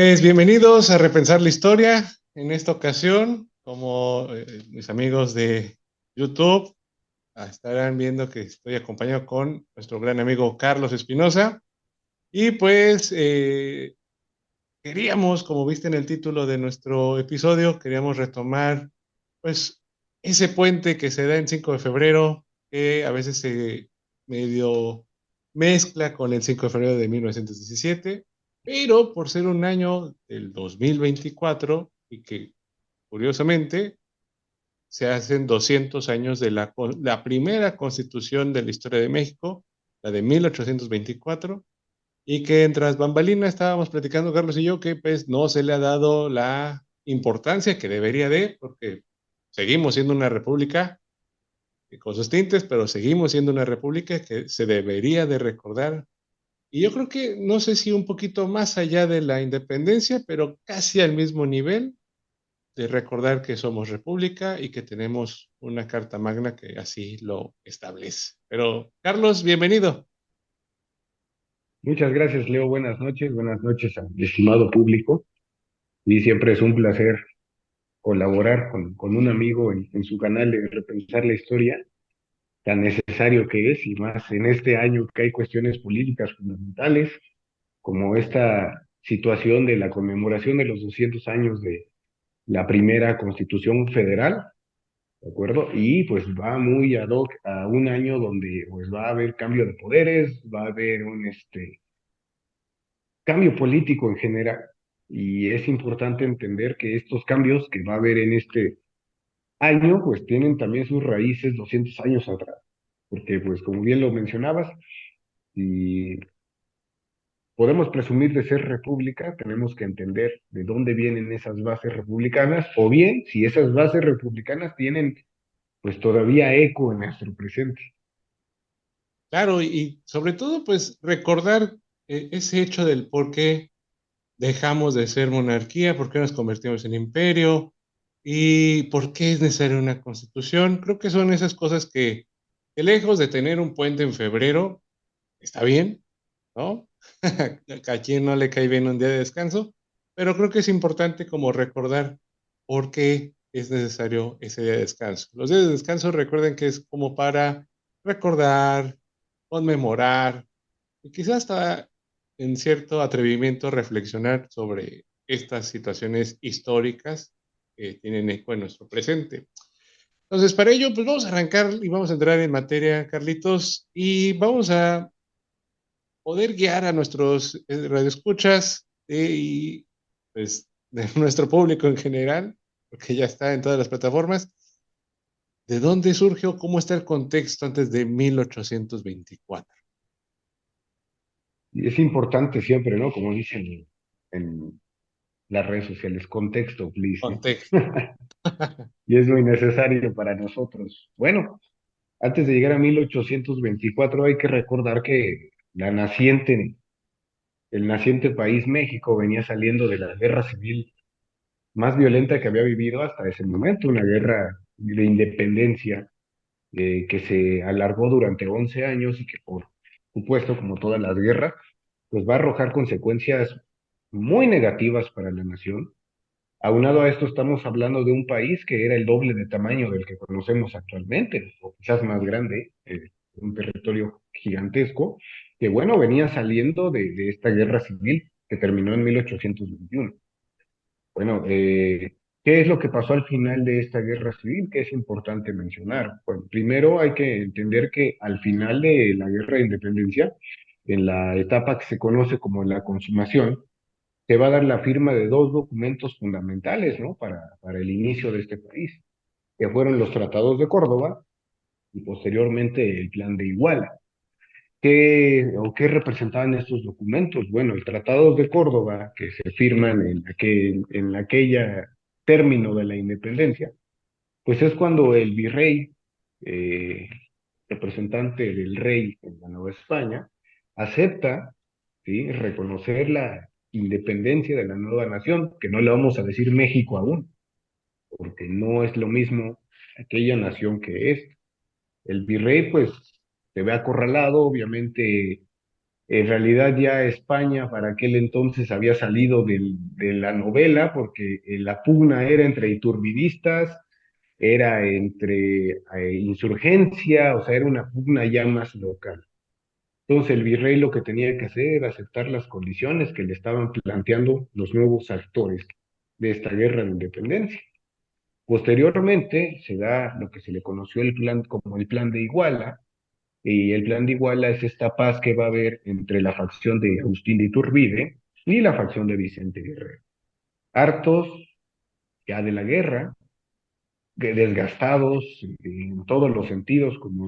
Pues bienvenidos a Repensar la Historia. En esta ocasión, como eh, mis amigos de YouTube ah, estarán viendo que estoy acompañado con nuestro gran amigo Carlos Espinosa. Y pues eh, queríamos, como viste en el título de nuestro episodio, queríamos retomar pues ese puente que se da en 5 de febrero, que a veces se medio mezcla con el 5 de febrero de 1917 pero por ser un año del 2024 y que curiosamente se hacen 200 años de la, primera constitución de la historia de México, la de 1824, y que en tras bambalinas estábamos platicando Carlos y yo que pues no se le ha dado la importancia que debería de, porque seguimos siendo una república con sus tintes, pero seguimos siendo una república que se debería de recordar y yo creo que, no sé si un poquito más allá de la independencia, pero casi al mismo nivel de recordar que somos república y que tenemos una carta magna que así lo establece. Pero, Carlos, bienvenido. Muchas gracias, Leo. Buenas noches. Buenas noches al estimado público. Y siempre es un placer colaborar con, un amigo en, en su canal de Repensar la Historia tan necesario que es, y más en este año que hay cuestiones políticas fundamentales, como esta situación de la conmemoración de los 200 años de la primera constitución federal, ¿de acuerdo? Y pues va muy ad hoc a un año donde pues va a haber cambio de poderes, va a haber un este, cambio político en general, y es importante entender que estos cambios que va a haber en este año, pues tienen también sus raíces 200 años atrás, porque pues como bien lo mencionabas, si podemos presumir de ser república, tenemos que entender de dónde vienen esas bases republicanas, o bien si esas bases republicanas tienen pues todavía eco en nuestro presente. Claro, y sobre todo pues recordar eh, ese hecho del por qué dejamos de ser monarquía, por qué nos convertimos en imperio, ¿Y por qué es necesaria una constitución? Creo que son esas cosas que, lejos de tener un puente en febrero, está bien, ¿no? a quien no le cae bien un día de descanso, pero creo que es importante como recordar por qué es necesario ese día de descanso. Los días de descanso recuerden que es como para recordar, conmemorar y quizás hasta en cierto atrevimiento reflexionar sobre estas situaciones históricas tienen eco en nuestro presente. Entonces, para ello, pues vamos a arrancar y vamos a entrar en materia, Carlitos, y vamos a poder guiar a nuestros eh, radioescuchas eh, y pues de nuestro público en general, porque ya está en todas las plataformas, de dónde surgió, cómo está el contexto antes de 1824. Y es importante siempre, ¿no? Como dicen en, las redes sociales. Contexto, please. Contexto. y es muy necesario para nosotros. Bueno, antes de llegar a 1824 hay que recordar que la naciente, el naciente país México venía saliendo de la guerra civil más violenta que había vivido hasta ese momento, una guerra de independencia eh, que se alargó durante 11 años y que por supuesto, como todas las guerras, pues va a arrojar consecuencias muy negativas para la nación. Aunado a esto, estamos hablando de un país que era el doble de tamaño del que conocemos actualmente, o quizás más grande, eh, un territorio gigantesco, que bueno, venía saliendo de, esta guerra civil que terminó en 1821. Bueno, eh, ¿qué es lo que pasó al final de esta guerra civil? Que es importante mencionar. Bueno, primero hay que entender que al final de la guerra de independencia, en la etapa que se conoce como la consumación, se va a dar la firma de dos documentos fundamentales ¿no? para, el inicio de este país, que fueron los tratados de Córdoba y posteriormente el plan de Iguala. ¿Qué, o qué representaban estos documentos? Bueno, el Tratado de Córdoba, que se firman en, aquel, en aquella término de la independencia, pues es cuando el virrey, eh, representante del rey en la Nueva España, acepta ¿sí? reconocer la, independencia de la nueva nación, que no le vamos a decir México aún, porque no es lo mismo aquella nación que es. El virrey, pues, se ve acorralado, obviamente En realidad ya España para aquel entonces había salido de la novela porque eh, la pugna era entre iturbidistas, era entre eh, insurgencia, o sea, era una pugna ya más local. Entonces el virrey lo que tenía que hacer era aceptar las condiciones que le estaban planteando los nuevos actores de esta guerra de independencia. Posteriormente se da lo que se le conoció como el plan de Iguala, y el plan de Iguala es esta paz que va a haber entre la facción de Agustín de Iturbide y la facción de Vicente Guerrero. Hartos ya de la guerra, desgastados en todos los sentidos, como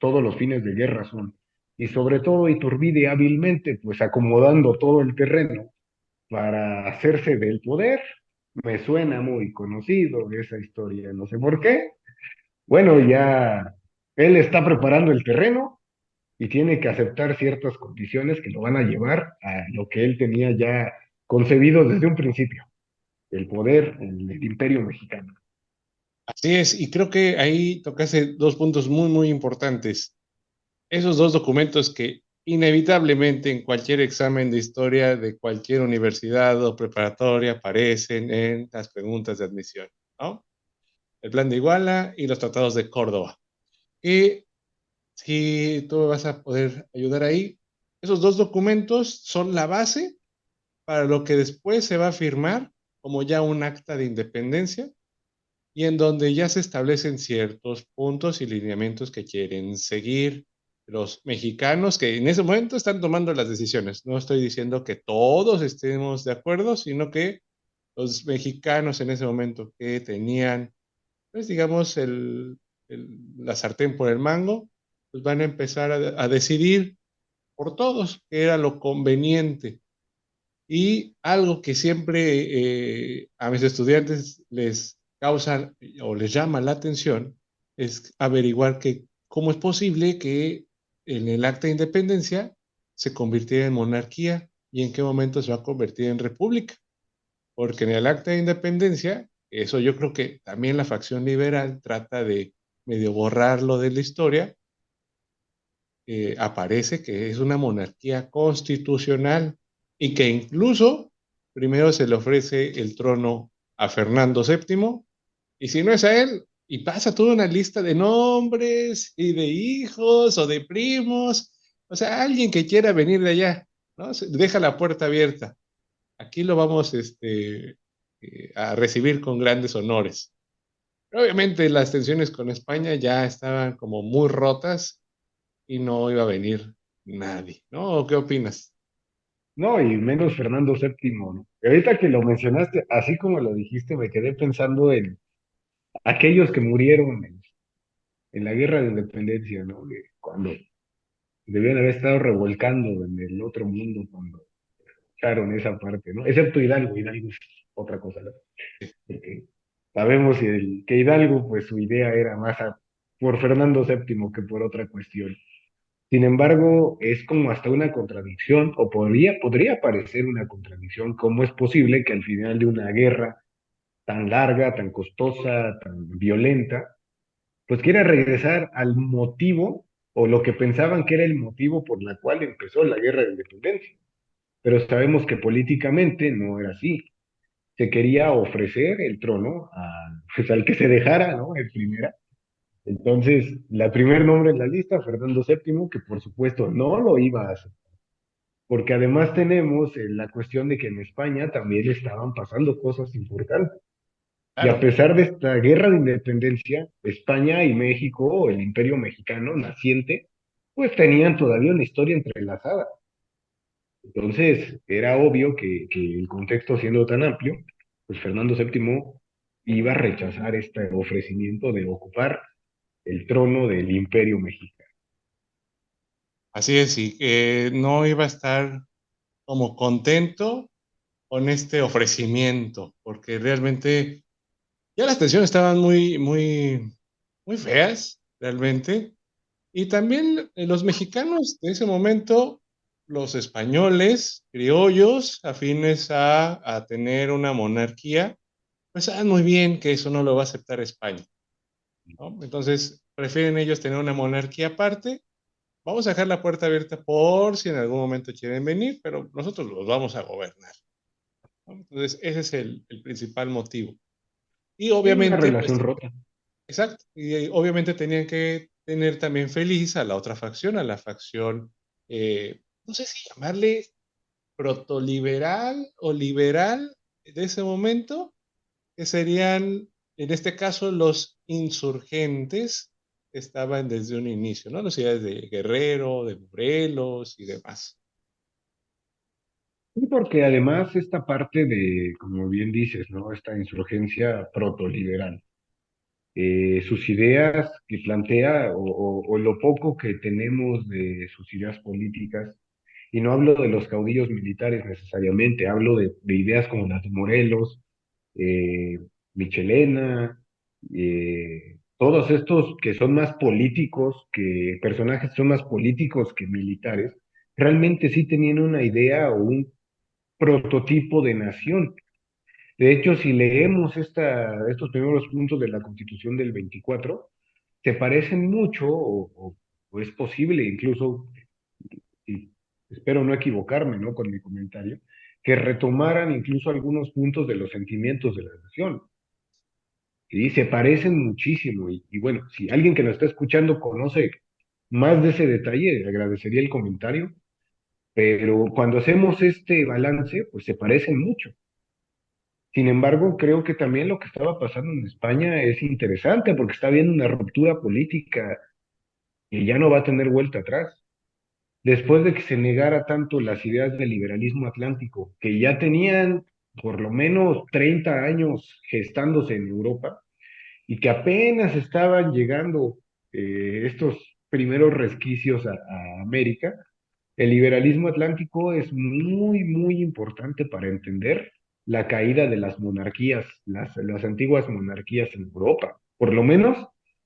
todos los fines de guerra son, y sobre todo Iturbide hábilmente, pues acomodando todo el terreno para hacerse del poder. Me suena muy conocido esa historia, no sé por qué. Bueno, ya él está preparando el terreno y tiene que aceptar ciertas condiciones que lo van a llevar a lo que él tenía ya concebido desde un principio, el poder, el, el imperio mexicano. Así es, y creo que ahí tocase dos puntos muy, muy importantes. Esos dos documentos que inevitablemente en cualquier examen de historia de cualquier universidad o preparatoria aparecen en las preguntas de admisión, ¿no? El plan de Iguala y los tratados de Córdoba. Y si tú me vas a poder ayudar ahí, esos dos documentos son la base para lo que después se va a firmar como ya un acta de independencia y en donde ya se establecen ciertos puntos y lineamientos que quieren seguir los mexicanos que en ese momento están tomando las decisiones. No estoy diciendo que todos estemos de acuerdo, sino que los mexicanos en ese momento que tenían, pues digamos, el, la sartén por el mango, pues van a empezar a, decidir por todos qué era lo conveniente. Y algo que siempre eh, a mis estudiantes les causa o les llama la atención es averiguar que cómo es posible que en el acta de independencia se convirtiera en monarquía y en qué momento se va a convertir en república. Porque en el acta de independencia, eso yo creo que también la facción liberal trata de medio borrarlo de la historia, eh, aparece que es una monarquía constitucional y que incluso primero se le ofrece el trono a Fernando VII y si no es a él, y pasa toda una lista de nombres y de hijos o de primos, o sea, alguien que quiera venir de allá, ¿no? Deja la puerta abierta. Aquí lo vamos este, eh, a recibir con grandes honores. obviamente las tensiones con España ya estaban como muy rotas y no iba a venir nadie, ¿no? ¿Qué opinas? No, y menos Fernando VII, ¿no? Ahorita que lo mencionaste, así como lo dijiste, me quedé pensando en aquellos que murieron en, la guerra de independencia, ¿no? cuando debían haber estado revolcando en el otro mundo cuando echaron esa parte, ¿no? Excepto Hidalgo, Hidalgo es otra cosa. Porque sabemos que Hidalgo, pues su idea era más por Fernando VII que por otra cuestión. Sin embargo, es como hasta una contradicción, o podría, podría parecer una contradicción, cómo es posible que al final de una guerra tan larga, tan costosa, tan violenta, pues quiera regresar al motivo o lo que pensaban que era el motivo por la cual empezó la guerra de independencia. Pero sabemos que políticamente no era así. Se quería ofrecer el trono pues, al que se dejara, ¿no? En primera. Entonces, la primer nombre en la lista, Fernando VII, que por supuesto no lo iba a hacer. Porque además tenemos eh, la cuestión de que en España también estaban pasando cosas importantes. Y a pesar de esta guerra de independencia, España y México, el imperio mexicano naciente, pues tenían todavía una historia entrelazada. Entonces, era obvio que, que el contexto siendo tan amplio, pues Fernando VII iba a rechazar este ofrecimiento de ocupar el trono del imperio mexicano. Así es, y que no iba a estar como contento con este ofrecimiento, porque realmente ya las tensiones estaban muy, muy, muy feas, realmente. Y también eh, los mexicanos de ese momento, los españoles, criollos, afines a, a tener una monarquía, pues saben muy bien que eso no lo va a aceptar España. ¿no? Entonces, prefieren ellos tener una monarquía aparte vamos a dejar la puerta abierta por si en algún momento quieren venir, pero nosotros los vamos a gobernar. Entonces, ese es el, el principal motivo. Y obviamente... Una relación pues, rota. Exacto. Y obviamente tenían que tener también feliz a la otra facción, a la facción, eh, no sé si llamarle protoliberal o liberal de ese momento, que serían, en este caso, los insurgentes que estaban desde un inicio, ¿no? Las ciudades de Guerrero, de Morelos y demás. Y porque además esta parte de, como bien dices, ¿no? Esta insurgencia protoliberal, eh, sus ideas que plantea o, lo poco que tenemos de sus ideas políticas, y no hablo de los caudillos militares necesariamente, hablo de, ideas como las de Morelos, eh, Michelena, eh, todos estos que son más políticos, que personajes son más políticos que militares, realmente sí tenían una idea o un prototipo de nación. De hecho, si leemos estos primeros puntos de la Constitución del 24, se parecen mucho, o, es posible incluso, espero no equivocarme ¿no? con mi comentario, que retomaran incluso algunos puntos de los sentimientos de la nación. Y se parecen muchísimo. Y, y, bueno, si alguien que nos está escuchando conoce más de ese detalle, agradecería el comentario. Pero cuando hacemos este balance, pues se parecen mucho. Sin embargo, creo que también lo que estaba pasando en España es interesante porque está habiendo una ruptura política y ya no va a tener vuelta atrás. Después de que se negara tanto las ideas del liberalismo atlántico, que ya tenían por lo menos 30 años gestándose en Europa y que apenas estaban llegando eh, estos primeros resquicios a América, el liberalismo atlántico es muy, muy importante para entender la caída de las monarquías, las, las antiguas monarquías en Europa, por lo menos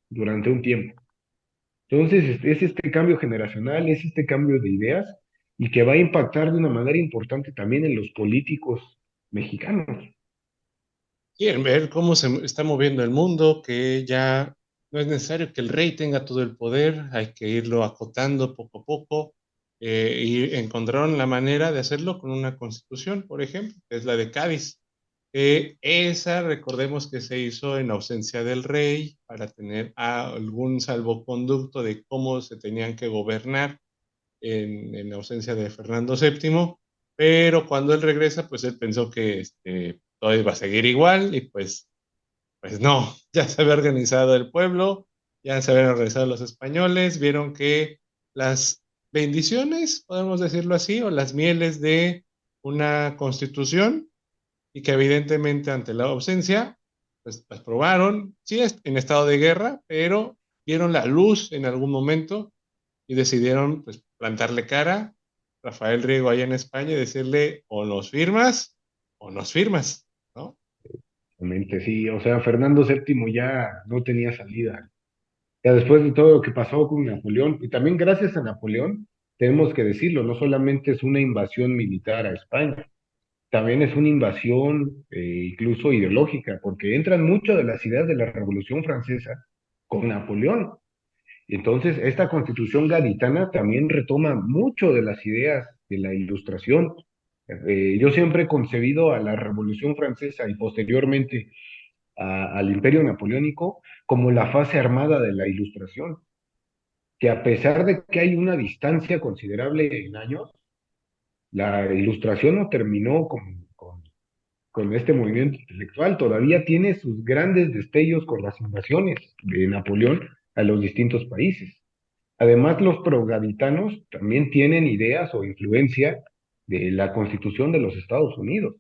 durante un tiempo. Entonces, es este cambio generacional, es este cambio de ideas y que va a impactar de una manera importante también en los políticos mexicanos. Quieren ver cómo se está moviendo el mundo, que ya no es necesario que el rey tenga todo el poder, hay que irlo acotando poco a poco eh, y encontraron la manera de hacerlo con una constitución, por ejemplo, que es la de Cádiz. esa, recordemos que se hizo en ausencia del rey para tener algún salvoconducto de cómo se tenían que gobernar en, en ausencia de Fernando VII, pero cuando él regresa, pues él pensó que este, todo iba a seguir igual y pues, pues no, ya se había organizado el pueblo, ya se habían organizado los españoles, vieron que las bendiciones, podemos decirlo así, o las mieles de una constitución y que evidentemente ante la ausencia, pues las probaron, sí, en estado de guerra, pero vieron la luz en algún momento y decidieron pues, plantarle cara Rafael Riego allá en España y decirle o nos firmas o nos firmas, ¿no? Sí, o sea, Fernando VII ya no tenía salida después de todo lo que pasó con Napoleón, y también gracias a Napoleón, tenemos que decirlo, no solamente es una invasión militar a España, también es una invasión eh, incluso ideológica, porque entran mucho de las ideas de la Revolución Francesa con Napoleón. Entonces, esta constitución gaditana también retoma mucho de las ideas de la Ilustración. Eh, yo siempre he concebido a la Revolución Francesa y posteriormente al imperio napoleónico como la fase armada de la ilustración, que a pesar de que hay una distancia considerable en años, la ilustración no terminó con, con, este movimiento intelectual, todavía tiene sus grandes destellos con las invasiones de Napoleón a los distintos países. Además, los progaditanos también tienen ideas o influencia de la constitución de los Estados Unidos.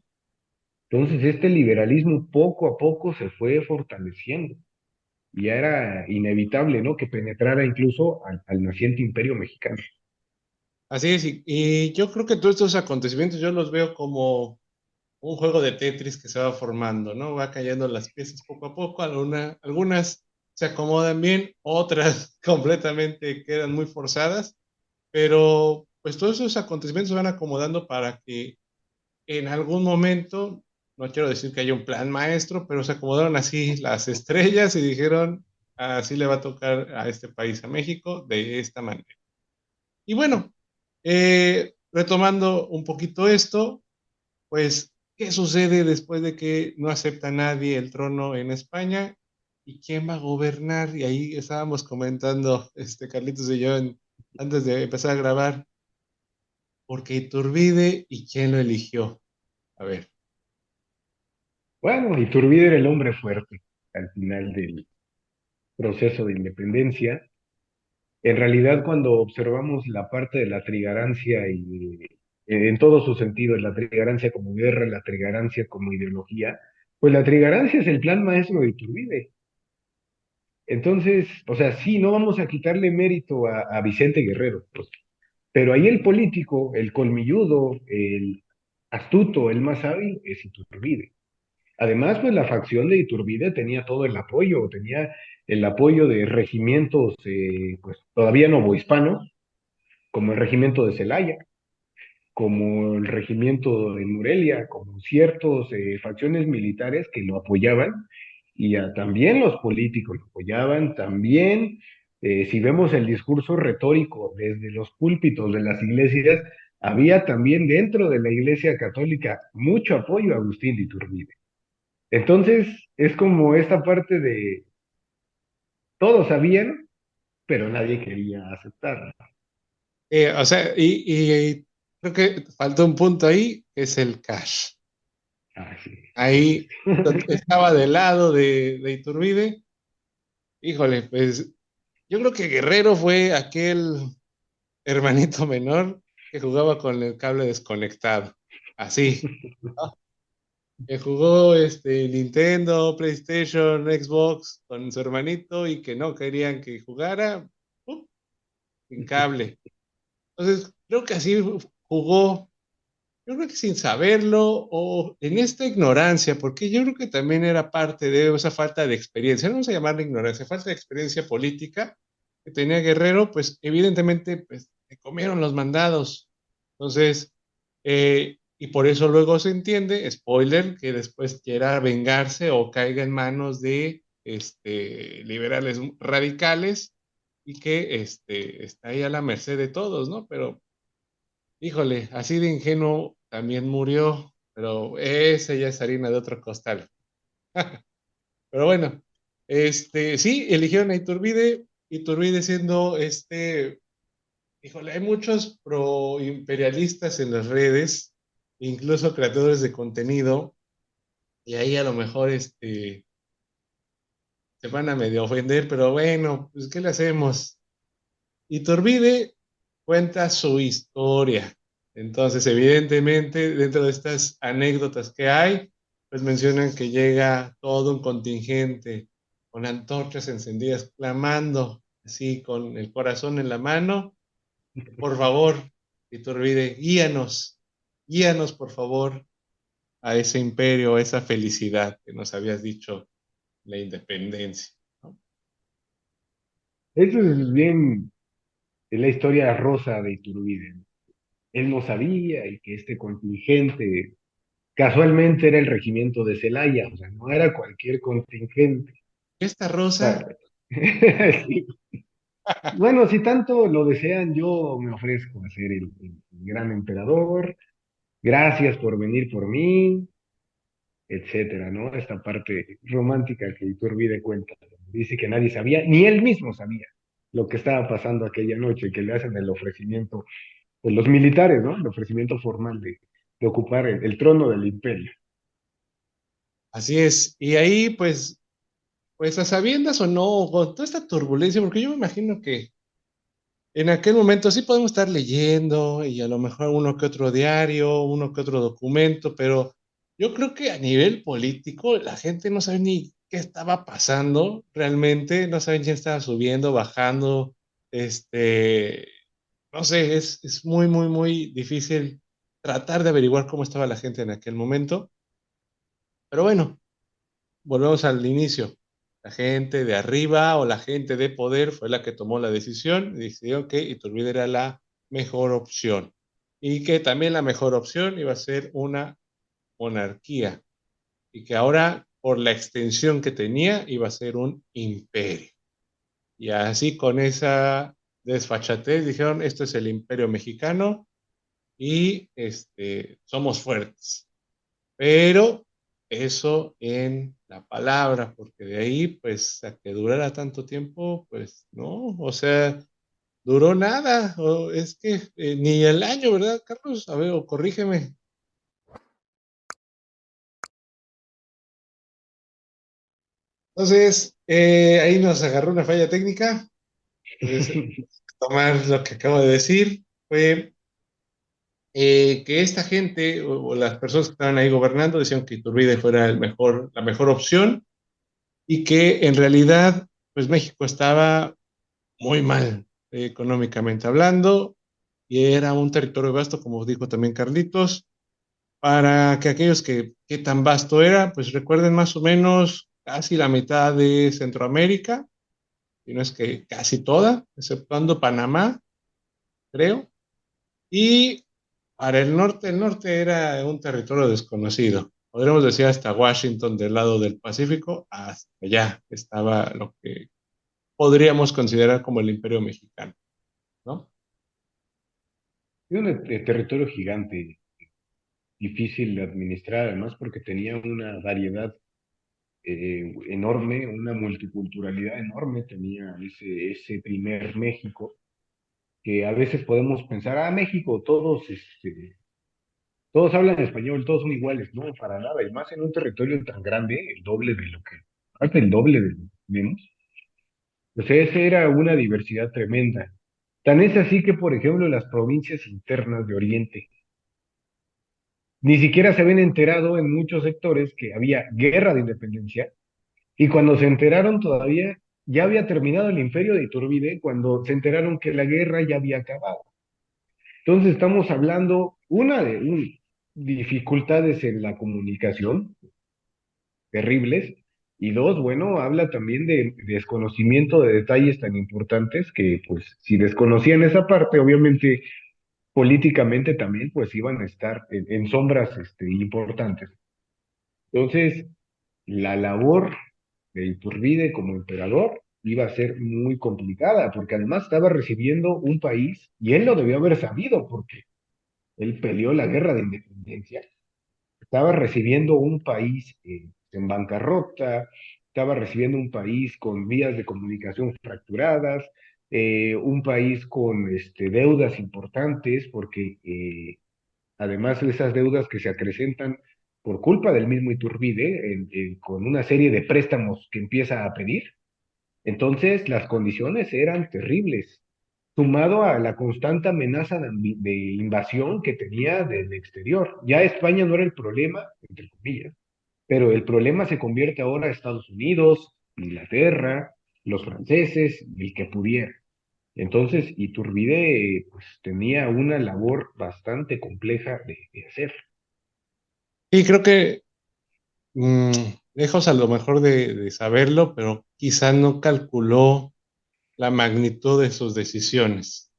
Entonces, este liberalismo poco a poco se fue fortaleciendo. Y ya era inevitable, ¿no? Que penetrara incluso al, naciente imperio mexicano. Así es, y, yo creo que todos estos acontecimientos yo los veo como un juego de Tetris que se va formando, ¿no? Va cayendo las piezas poco a poco, alguna, algunas se acomodan bien, otras completamente quedan muy forzadas, pero pues todos esos acontecimientos se van acomodando para que en algún momento no quiero decir que haya un plan maestro, pero se acomodaron así las estrellas y dijeron, así le va a tocar a este país, a México, de esta manera. Y bueno, eh, retomando un poquito esto, pues, ¿qué sucede después de que no acepta nadie el trono en España? ¿Y quién va a gobernar? Y ahí estábamos comentando, este, Carlitos y yo, antes de empezar a grabar, porque Iturbide y quién lo eligió. A ver. Bueno, Iturbide era el hombre fuerte al final del proceso de independencia. En realidad, cuando observamos la parte de la trigarancia y en todos sus sentidos, la trigarancia como guerra, la trigarancia como ideología, pues la trigarancia es el plan maestro de Iturbide. Entonces, o sea, sí, no vamos a quitarle mérito a, a Vicente Guerrero, pues, pero ahí el político, el colmilludo, el astuto, el más hábil es Iturbide. Además, pues la facción de Iturbide tenía todo el apoyo, tenía el apoyo de regimientos, eh, pues todavía novohispanos, como el regimiento de Celaya, como el regimiento de Morelia, como ciertas eh, facciones militares que lo apoyaban y también los políticos lo apoyaban, también eh, si vemos el discurso retórico desde los púlpitos de las iglesias, había también dentro de la iglesia católica mucho apoyo a Agustín de Iturbide. Entonces, es como esta parte de todos sabían, pero nadie quería aceptarla. Eh, o sea, y, creo que falta un punto ahí, que es el cash. Ah, sí. Ahí estaba del lado de, de Iturbide. Híjole, pues yo creo que Guerrero fue aquel hermanito menor que jugaba con el cable desconectado. Así. Que jugó este, Nintendo, PlayStation, Xbox con su hermanito y que no querían que jugara sin cable. Entonces, creo que así jugó, yo creo que sin saberlo o en esta ignorancia, porque yo creo que también era parte de esa falta de experiencia, no vamos a llamarla ignorancia, falta de experiencia política que tenía Guerrero, pues evidentemente pues, le comieron los mandados. Entonces, eh, y por eso luego se entiende, spoiler, que después quiera vengarse o caiga en manos de este, liberales radicales y que este, está ahí a la merced de todos, ¿no? Pero, híjole, así de ingenuo también murió, pero esa ya es harina de otro costal. pero bueno, este, sí, eligieron a Iturbide, Iturbide siendo este, híjole, hay muchos pro imperialistas en las redes, incluso creadores de contenido, y ahí a lo mejor este, se van a medio ofender, pero bueno, pues ¿qué le hacemos? Y Turbide cuenta su historia. Entonces, evidentemente, dentro de estas anécdotas que hay, pues mencionan que llega todo un contingente con antorchas encendidas, clamando así con el corazón en la mano, por favor, Iturbide, guíanos, guíanos por favor a ese imperio, a esa felicidad que nos habías dicho, la independencia. Eso es bien la historia rosa de Iturbide. Él no sabía y que este contingente casualmente era el regimiento de Celaya, o sea, no era cualquier contingente. Esta rosa. Bueno, si tanto lo desean, yo me ofrezco a ser el gran emperador, gracias por venir por mí, etcétera, ¿no? Esta parte romántica que Iturbide cuenta. Dice que nadie sabía, ni él mismo sabía lo que estaba pasando aquella noche, que le hacen el ofrecimiento, pues los militares, ¿no? El ofrecimiento formal de, ocupar el, trono del imperio. Así es, y ahí pues, pues a sabiendas o no, con toda esta turbulencia, porque yo me imagino que en aquel momento sí podemos estar leyendo y a lo mejor uno que otro diario, uno que otro documento, pero yo creo que a nivel político la gente no sabe ni qué estaba pasando realmente, no saben quién estaba subiendo, bajando, este, no sé, es, es muy, muy, muy difícil tratar de averiguar cómo estaba la gente en aquel momento. Pero bueno, volvemos al inicio la gente de arriba o la gente de poder fue la que tomó la decisión y decidió que Iturbide era la mejor opción y que también la mejor opción iba a ser una monarquía y que ahora por la extensión que tenía iba a ser un imperio. Y así con esa desfachatez, dijeron, esto es el imperio mexicano y este, somos fuertes. Pero eso en la palabra, porque de ahí, pues, a que durara tanto tiempo, pues, no, o sea, duró nada, o es que eh, ni el año, ¿verdad, Carlos? A ver, o corrígeme. Entonces, eh, ahí nos agarró una falla técnica. tomar lo que acabo de decir. Fue eh, que esta gente o, las personas que estaban ahí gobernando decían que Iturbide fuera el mejor, la mejor opción y que en realidad, pues México estaba muy mal económicamente hablando y era un territorio vasto, como dijo también Carlitos, para que aquellos que, qué tan vasto era, pues recuerden más o menos casi la mitad de Centroamérica, y no es que casi toda, exceptuando Panamá, creo. Y para el norte, el norte era un territorio desconocido. Podríamos decir hasta Washington del lado del Pacífico, hasta allá estaba lo que podríamos considerar como el imperio mexicano, ¿no? Era un territorio gigante, difícil de administrar, además porque tenía una variedad eh, enorme, una multiculturalidad enorme tenía ese primer México, que a veces podemos pensar, ah, México, todos, este, todos hablan español, todos son iguales, no, para nada, y más en un territorio tan grande, el doble de lo que, hasta el doble de lo que sea, esa era una diversidad tremenda. Tan es así que, por ejemplo, las provincias internas de Oriente, ni siquiera se habían enterado en muchos sectores que había guerra de independencia y cuando se enteraron todavía ya había terminado el imperio de Iturbide cuando se enteraron que la guerra ya había acabado. Entonces estamos hablando, una de dificultades en la comunicación, terribles, y dos, bueno, habla también de desconocimiento de detalles tan importantes que, pues, si desconocían esa parte, obviamente políticamente también pues iban a estar en, sombras este, importantes. Entonces, la labor de Iturbide como emperador iba a ser muy complicada, porque además estaba recibiendo un país, y él lo debió haber sabido, porque él peleó la guerra de independencia, estaba recibiendo un país eh, en bancarrota, estaba recibiendo un país con vías de comunicación fracturadas, eh, un país con este, deudas importantes, porque eh, además de esas deudas que se acrecentan por culpa del mismo Iturbide, con una serie de préstamos que empieza a pedir, entonces las condiciones eran terribles, sumado a la constante amenaza de, invasión que tenía del exterior. Ya España no era el problema, entre comillas, pero el problema se convierte ahora a Estados Unidos, Inglaterra, los franceses, el que pudiera. Entonces, Iturbide pues, tenía una labor bastante compleja de, hacer. Y creo que mm, lejos a lo mejor de, saberlo, pero quizá no calculó la magnitud de sus decisiones.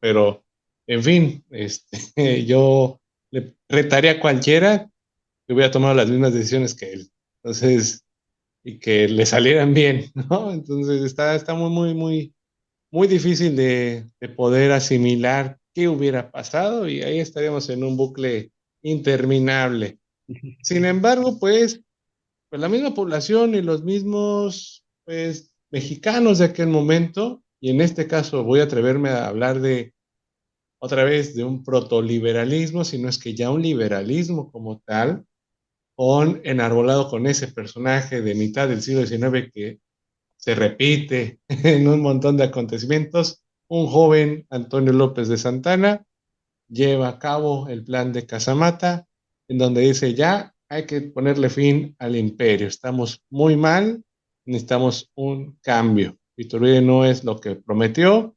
Pero, en fin, este, yo le retaría a cualquiera que hubiera tomado las mismas decisiones que él. Entonces, y que le salieran bien, ¿no? Entonces está, está muy, muy, muy, muy difícil de, poder asimilar qué hubiera pasado y ahí estaríamos en un bucle interminable. Sin embargo, pues, pues la misma población y los mismos, pues, mexicanos de aquel momento, y en este caso voy a atreverme a hablar de otra vez de un protoliberalismo, sino es que ya un liberalismo como tal, con, enarbolado con ese personaje de mitad del siglo XIX que se repite en un montón de acontecimientos, un joven Antonio López de Santana lleva a cabo el plan de Casamata, en donde dice ya hay que ponerle fin al imperio, estamos muy mal, necesitamos un cambio. Iturbide no es lo que prometió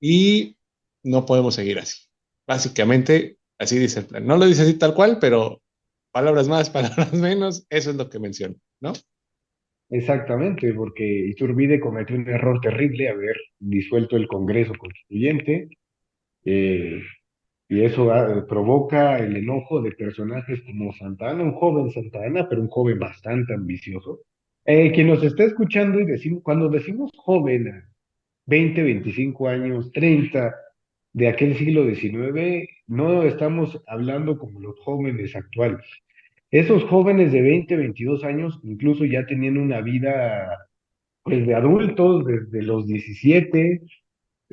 y no podemos seguir así. Básicamente, así dice el plan. No lo dice así tal cual, pero palabras más, palabras menos, eso es lo que menciono, ¿no? Exactamente, porque Iturbide cometió un error terrible haber disuelto el Congreso Constituyente, eh, y eso provoca el enojo de personajes como Santana, un joven Santana, pero un joven bastante ambicioso. Eh, quien nos está escuchando y decimos, cuando decimos joven 20, 25 años, 30 de aquel siglo XIX, no estamos hablando como los jóvenes actuales. Esos jóvenes de 20, 22 años incluso ya tenían una vida pues de adultos desde los 17.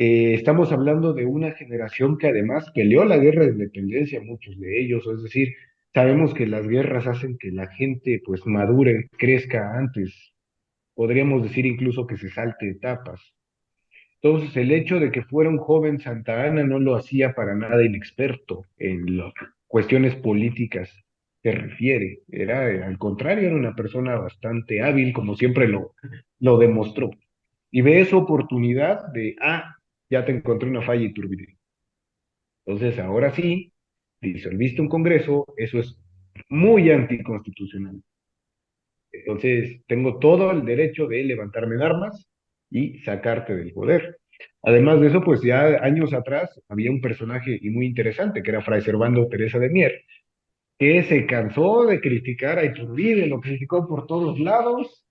Eh, estamos hablando de una generación que además peleó la guerra de independencia, muchos de ellos, es decir, sabemos que las guerras hacen que la gente pues madure, crezca antes, podríamos decir incluso que se salte etapas. Entonces, el hecho de que fuera un joven Santa Ana no lo hacía para nada inexperto en las cuestiones políticas que refiere. Era, al contrario, era una persona bastante hábil, como siempre lo, lo demostró. Y ve esa oportunidad de, ah, ya te encontré una falla y turbide. Entonces, ahora sí, disolviste un Congreso, eso es muy anticonstitucional. Entonces, tengo todo el derecho de levantarme en armas y sacarte del poder. Además de eso, pues ya años atrás había un personaje muy interesante que era Fray Servando Teresa de Mier, que se cansó de criticar a Iturbide, lo criticó por todos lados.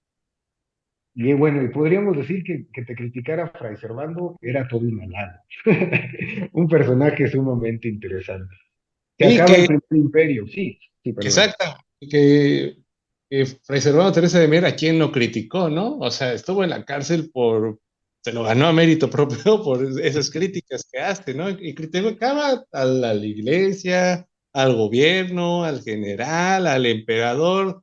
Y bueno, y podríamos decir que, que te criticara Fray Servando era todo un halago. un personaje sumamente interesante. Que acaba el primer imperio, sí. sí Exacto. Que que Fray Servando Teresa de Mier, ¿a quién lo criticó, no? O sea, estuvo en la cárcel por, se lo ganó a mérito propio por esas críticas que hace, ¿no? Y criticaba a la, iglesia, al gobierno, al general, al emperador,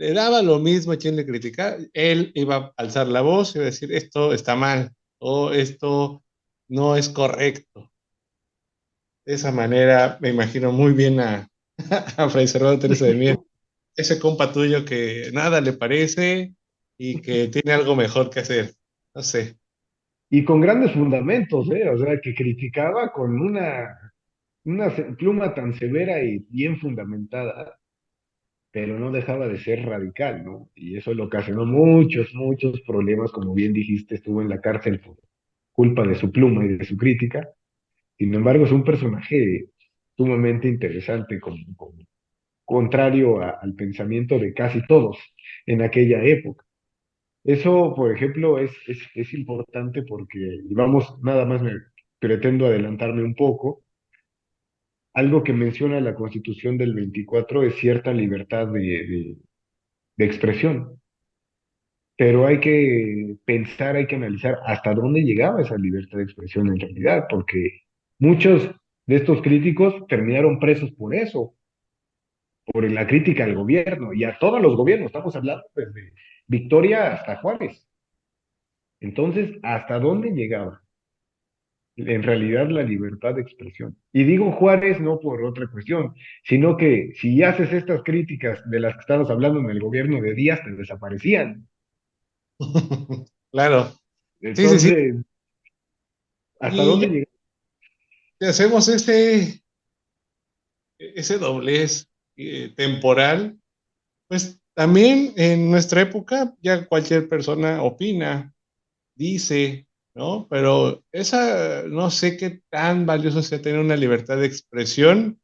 le daba lo mismo a quien le criticaba, él iba a alzar la voz y a decir, esto está mal, o esto no es correcto. De esa manera me imagino muy bien a, Fray Servando Teresa de Mier ese compa tuyo que nada le parece y que tiene algo mejor que hacer. No sé. Y con grandes fundamentos, ¿eh? O sea, que criticaba con una, una pluma tan severa y bien fundamentada, pero no dejaba de ser radical, ¿no? Y eso le ocasionó muchos, muchos problemas, como bien dijiste, estuvo en la cárcel por culpa de su pluma y de su crítica. Sin embargo, es un personaje sumamente interesante como, contrario al pensamiento de casi todos en aquella época. Eso, por ejemplo, es, es, es importante porque, vamos, nada más me pretendo adelantarme un poco, algo que menciona la Constitución del 24 es cierta libertad de, de, de expresión, pero hay que pensar, hay que analizar hasta dónde llegaba esa libertad de expresión en realidad, porque muchos de estos críticos terminaron presos por eso, por la crítica al gobierno y a todos los gobiernos, estamos hablando desde Victoria hasta Juárez. Entonces, ¿hasta dónde llegaba? En realidad la libertad de expresión. Y digo Juárez no por otra cuestión, sino que si haces estas críticas de las que estamos hablando en el gobierno de Díaz, te desaparecían. claro. Entonces, sí, sí, ¿hasta dónde llegaba? Si hacemos ese, ese doblez eh, temporal, pues también en nuestra época ya cualquier persona opina, dice, ¿no? Pero esa, no sé qué tan valioso sea tener una libertad de expresión,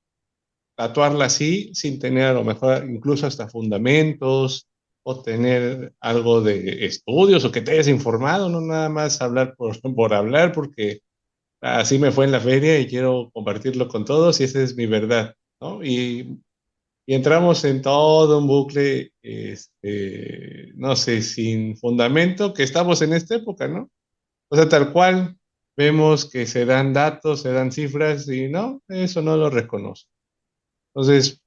tatuarla así, sin tener a lo mejor incluso hasta fundamentos, o tener algo de estudios, o que te hayas informado, no nada más hablar por, por hablar, porque así me fue en la feria y quiero compartirlo con todos y esa es mi verdad, ¿no? Y y entramos en todo un bucle, este, no sé, sin fundamento, que estamos en esta época, ¿no? O sea, tal cual, vemos que se dan datos, se dan cifras y no, eso no lo reconozco. Entonces,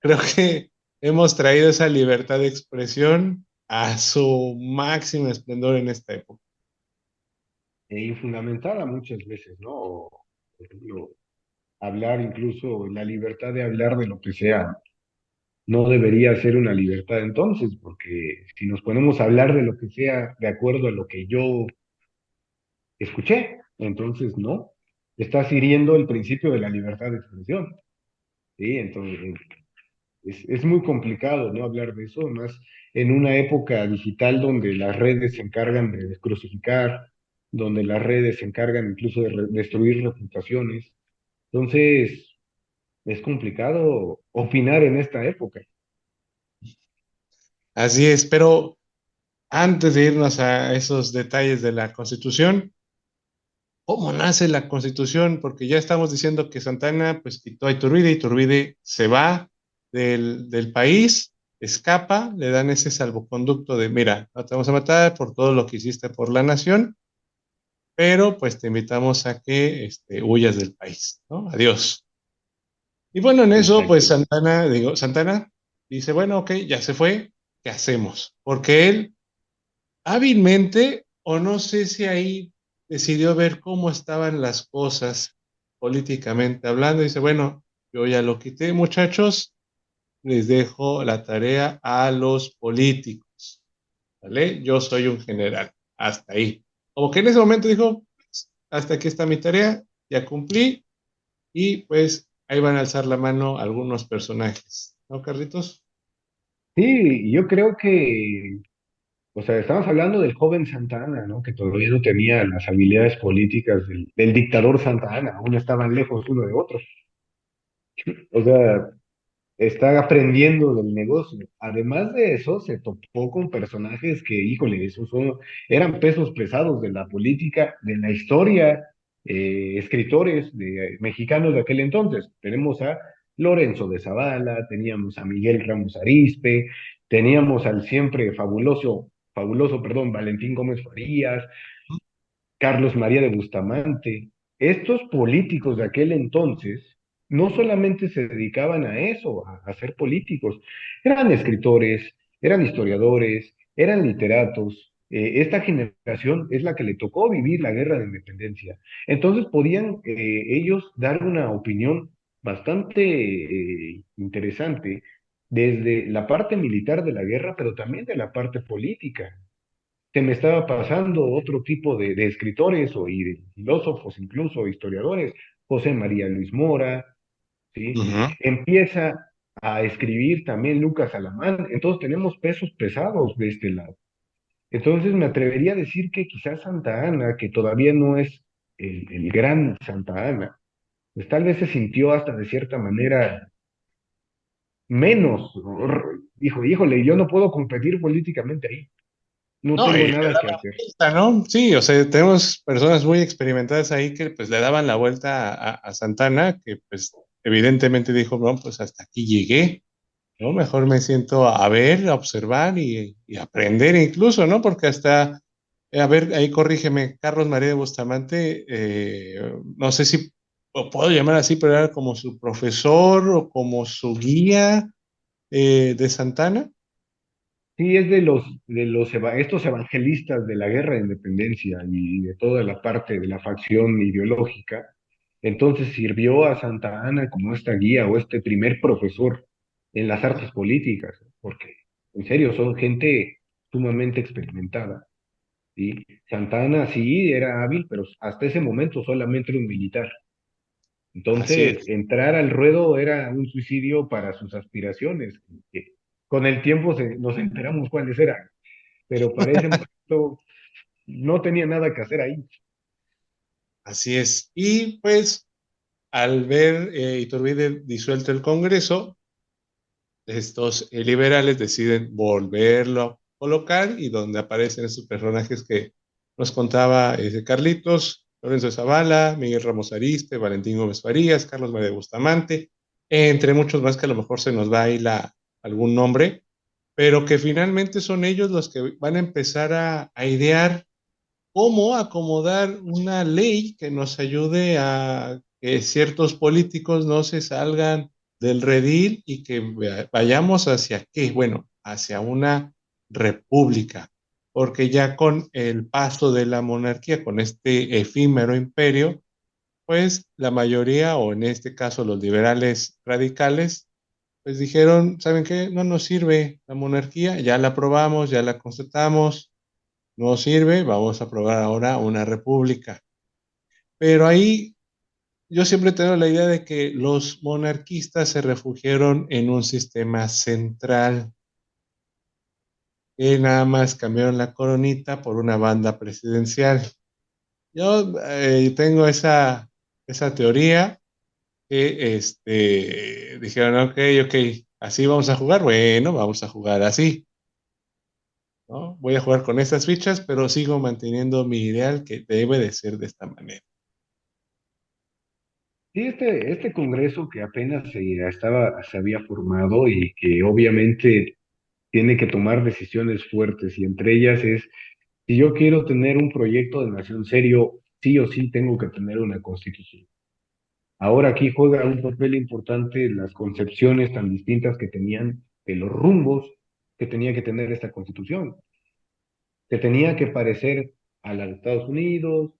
creo que hemos traído esa libertad de expresión a su máximo esplendor en esta época. E infundamentada muchas veces, ¿no? Por ejemplo, hablar incluso la libertad de hablar de lo que sea no debería ser una libertad entonces, porque si nos ponemos a hablar de lo que sea de acuerdo a lo que yo escuché, entonces no, estás hiriendo el principio de la libertad de expresión. Sí, entonces es, es muy complicado no hablar de eso, más en una época digital donde las redes se encargan de descrucificar, donde las redes se encargan incluso de destruir reputaciones, entonces, es complicado opinar en esta época. Así es, pero antes de irnos a esos detalles de la Constitución, ¿cómo nace la Constitución? Porque ya estamos diciendo que Santana pues quitó a Iturbide, Iturbide se va del, del país, escapa, le dan ese salvoconducto de, mira, no te vamos a matar por todo lo que hiciste por la nación, pero pues te invitamos a que este, huyas del país, ¿no? Adiós. Y bueno, en eso, pues Santana, digo, Santana dice, bueno, ok, ya se fue, ¿qué hacemos? Porque él hábilmente, o no sé si ahí decidió ver cómo estaban las cosas políticamente hablando, dice, bueno, yo ya lo quité, muchachos, les dejo la tarea a los políticos, ¿vale? Yo soy un general, hasta ahí. Como que en ese momento dijo, pues, hasta aquí está mi tarea, ya cumplí, y pues ahí van a alzar la mano algunos personajes, ¿no, Carlitos? Sí, yo creo que, o sea, estamos hablando del joven Santana, ¿no? Que todavía no tenía las habilidades políticas del, dictador Santana, aún estaban lejos uno de otro. O sea, está aprendiendo del negocio. Además de eso, se topó con personajes que, híjole, esos son, eran pesos pesados de la política, de la historia, eh, escritores de, mexicanos de aquel entonces. Tenemos a Lorenzo de Zavala, teníamos a Miguel Ramos Arispe, teníamos al siempre fabuloso, fabuloso, perdón, Valentín Gómez Farías, Carlos María de Bustamante. Estos políticos de aquel entonces no solamente se dedicaban a eso, a, a ser políticos, eran escritores, eran historiadores, eran literatos, eh, esta generación es la que le tocó vivir la guerra de independencia. Entonces podían eh, ellos dar una opinión bastante eh, interesante desde la parte militar de la guerra, pero también de la parte política. Se me estaba pasando otro tipo de, de escritores o y de filósofos, incluso historiadores, José María Luis Mora, ¿sí? Empieza a escribir también Lucas Alamán, entonces tenemos pesos pesados de este lado. Entonces me atrevería a decir que quizás Santa Ana, que todavía no es el, el gran Santa Ana, pues tal vez se sintió hasta de cierta manera menos. Dijo, híjole, yo no puedo competir políticamente ahí. No, no tengo nada que hacer. Vuelta, ¿no? Sí, o sea, tenemos personas muy experimentadas ahí que pues le daban la vuelta a, a Santana, que pues evidentemente dijo, bueno, pues hasta aquí llegué, ¿no? Mejor me siento a ver, a observar y, y aprender incluso, ¿no? Porque hasta, a ver, ahí corrígeme, Carlos María de Bustamante, eh, no sé si lo puedo llamar así, pero era como su profesor o como su guía eh, de Santana. Sí, es de los, de los estos evangelistas de la guerra de independencia y de toda la parte de la facción ideológica. Entonces sirvió a Santa Ana como esta guía o este primer profesor en las artes políticas, porque en serio son gente sumamente experimentada. ¿sí? Santa Ana sí era hábil, pero hasta ese momento solamente era un militar. Entonces, entrar al ruedo era un suicidio para sus aspiraciones. Que con el tiempo se, nos enteramos cuáles eran, pero para ese momento no tenía nada que hacer ahí. Así es. Y pues, al ver eh, Iturbide disuelto el Congreso, estos eh, liberales deciden volverlo a colocar y donde aparecen esos personajes que nos contaba ese Carlitos, Lorenzo Zavala, Miguel Ramos Ariste, Valentín Gómez Farías, Carlos María Bustamante, entre muchos más que a lo mejor se nos va ahí algún nombre, pero que finalmente son ellos los que van a empezar a, a idear cómo acomodar una ley que nos ayude a que ciertos políticos no se salgan del redil y que vayamos hacia qué? Bueno, hacia una república, porque ya con el paso de la monarquía, con este efímero imperio, pues la mayoría, o en este caso los liberales radicales, pues dijeron, ¿saben qué? No nos sirve la monarquía, ya la aprobamos, ya la constatamos, no sirve, vamos a aprobar ahora una república. Pero ahí yo siempre tengo la idea de que los monarquistas se refugiaron en un sistema central, que nada más cambiaron la coronita por una banda presidencial. Yo eh, tengo esa, esa teoría que este, dijeron, ok, ok, así vamos a jugar, bueno, vamos a jugar así. ¿no? Voy a jugar con estas fichas, pero sigo manteniendo mi ideal que debe de ser de esta manera. Sí, este, este congreso que apenas se, estaba, se había formado y que obviamente tiene que tomar decisiones fuertes y entre ellas es, si yo quiero tener un proyecto de nación serio, sí o sí tengo que tener una constitución. Ahora aquí juega un papel importante las concepciones tan distintas que tenían de los rumbos que tenía que tener esta constitución. Se tenía que parecer a la de Estados Unidos,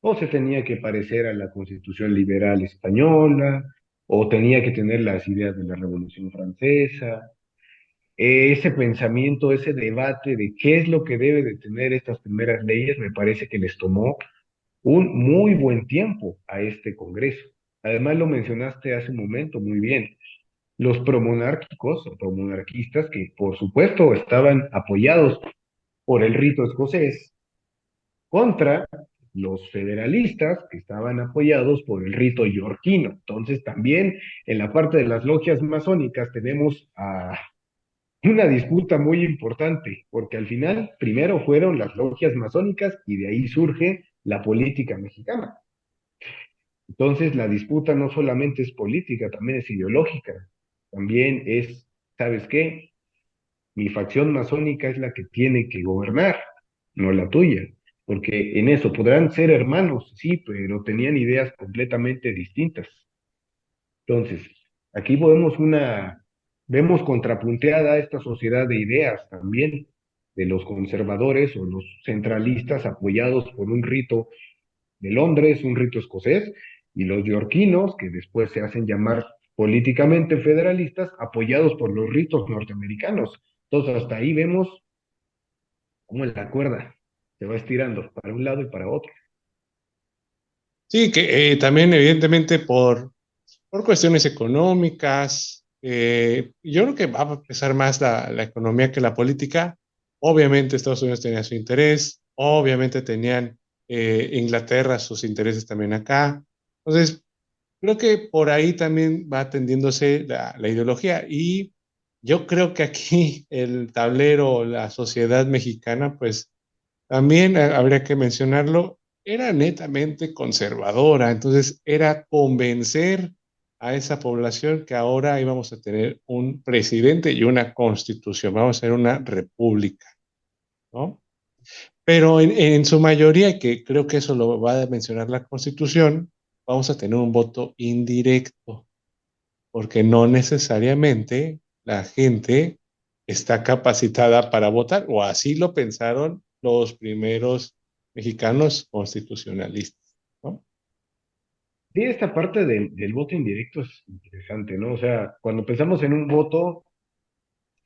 o se tenía que parecer a la constitución liberal española, o tenía que tener las ideas de la Revolución Francesa. Ese pensamiento, ese debate de qué es lo que debe de tener estas primeras leyes, me parece que les tomó un muy buen tiempo a este Congreso. Además lo mencionaste hace un momento muy bien. Los promonárquicos o promonarquistas que por supuesto estaban apoyados por el rito escocés contra los federalistas que estaban apoyados por el rito yorquino. Entonces también en la parte de las logias masónicas tenemos a una disputa muy importante, porque al final primero fueron las logias masónicas y de ahí surge la política mexicana. Entonces la disputa no solamente es política, también es ideológica, también es, ¿sabes qué? Mi facción masónica es la que tiene que gobernar, no la tuya, porque en eso podrán ser hermanos, sí, pero tenían ideas completamente distintas. Entonces, aquí vemos una, vemos contrapunteada esta sociedad de ideas también, de los conservadores o los centralistas apoyados por un rito de Londres, un rito escocés, y los yorquinos, que después se hacen llamar políticamente federalistas, apoyados por los ritos norteamericanos. Entonces, hasta ahí vemos cómo la cuerda se va estirando para un lado y para otro. Sí, que eh, también evidentemente por, por cuestiones económicas, eh, yo creo que va a pesar más la, economía que la política. Obviamente Estados Unidos tenía su interés, obviamente tenían eh, Inglaterra sus intereses también acá. Entonces, creo que por ahí también va atendiéndose la, la ideología y yo creo que aquí el tablero, la sociedad mexicana, pues también habría que mencionarlo, era netamente conservadora, entonces era convencer a esa población que ahora íbamos a tener un presidente y una constitución, vamos a ser una república, ¿no? Pero en, en su mayoría, que creo que eso lo va a mencionar la constitución, vamos a tener un voto indirecto, porque no necesariamente la gente está capacitada para votar, o así lo pensaron los primeros mexicanos constitucionalistas. Sí, esta parte del voto indirecto es interesante, ¿no? O sea, cuando pensamos en un voto,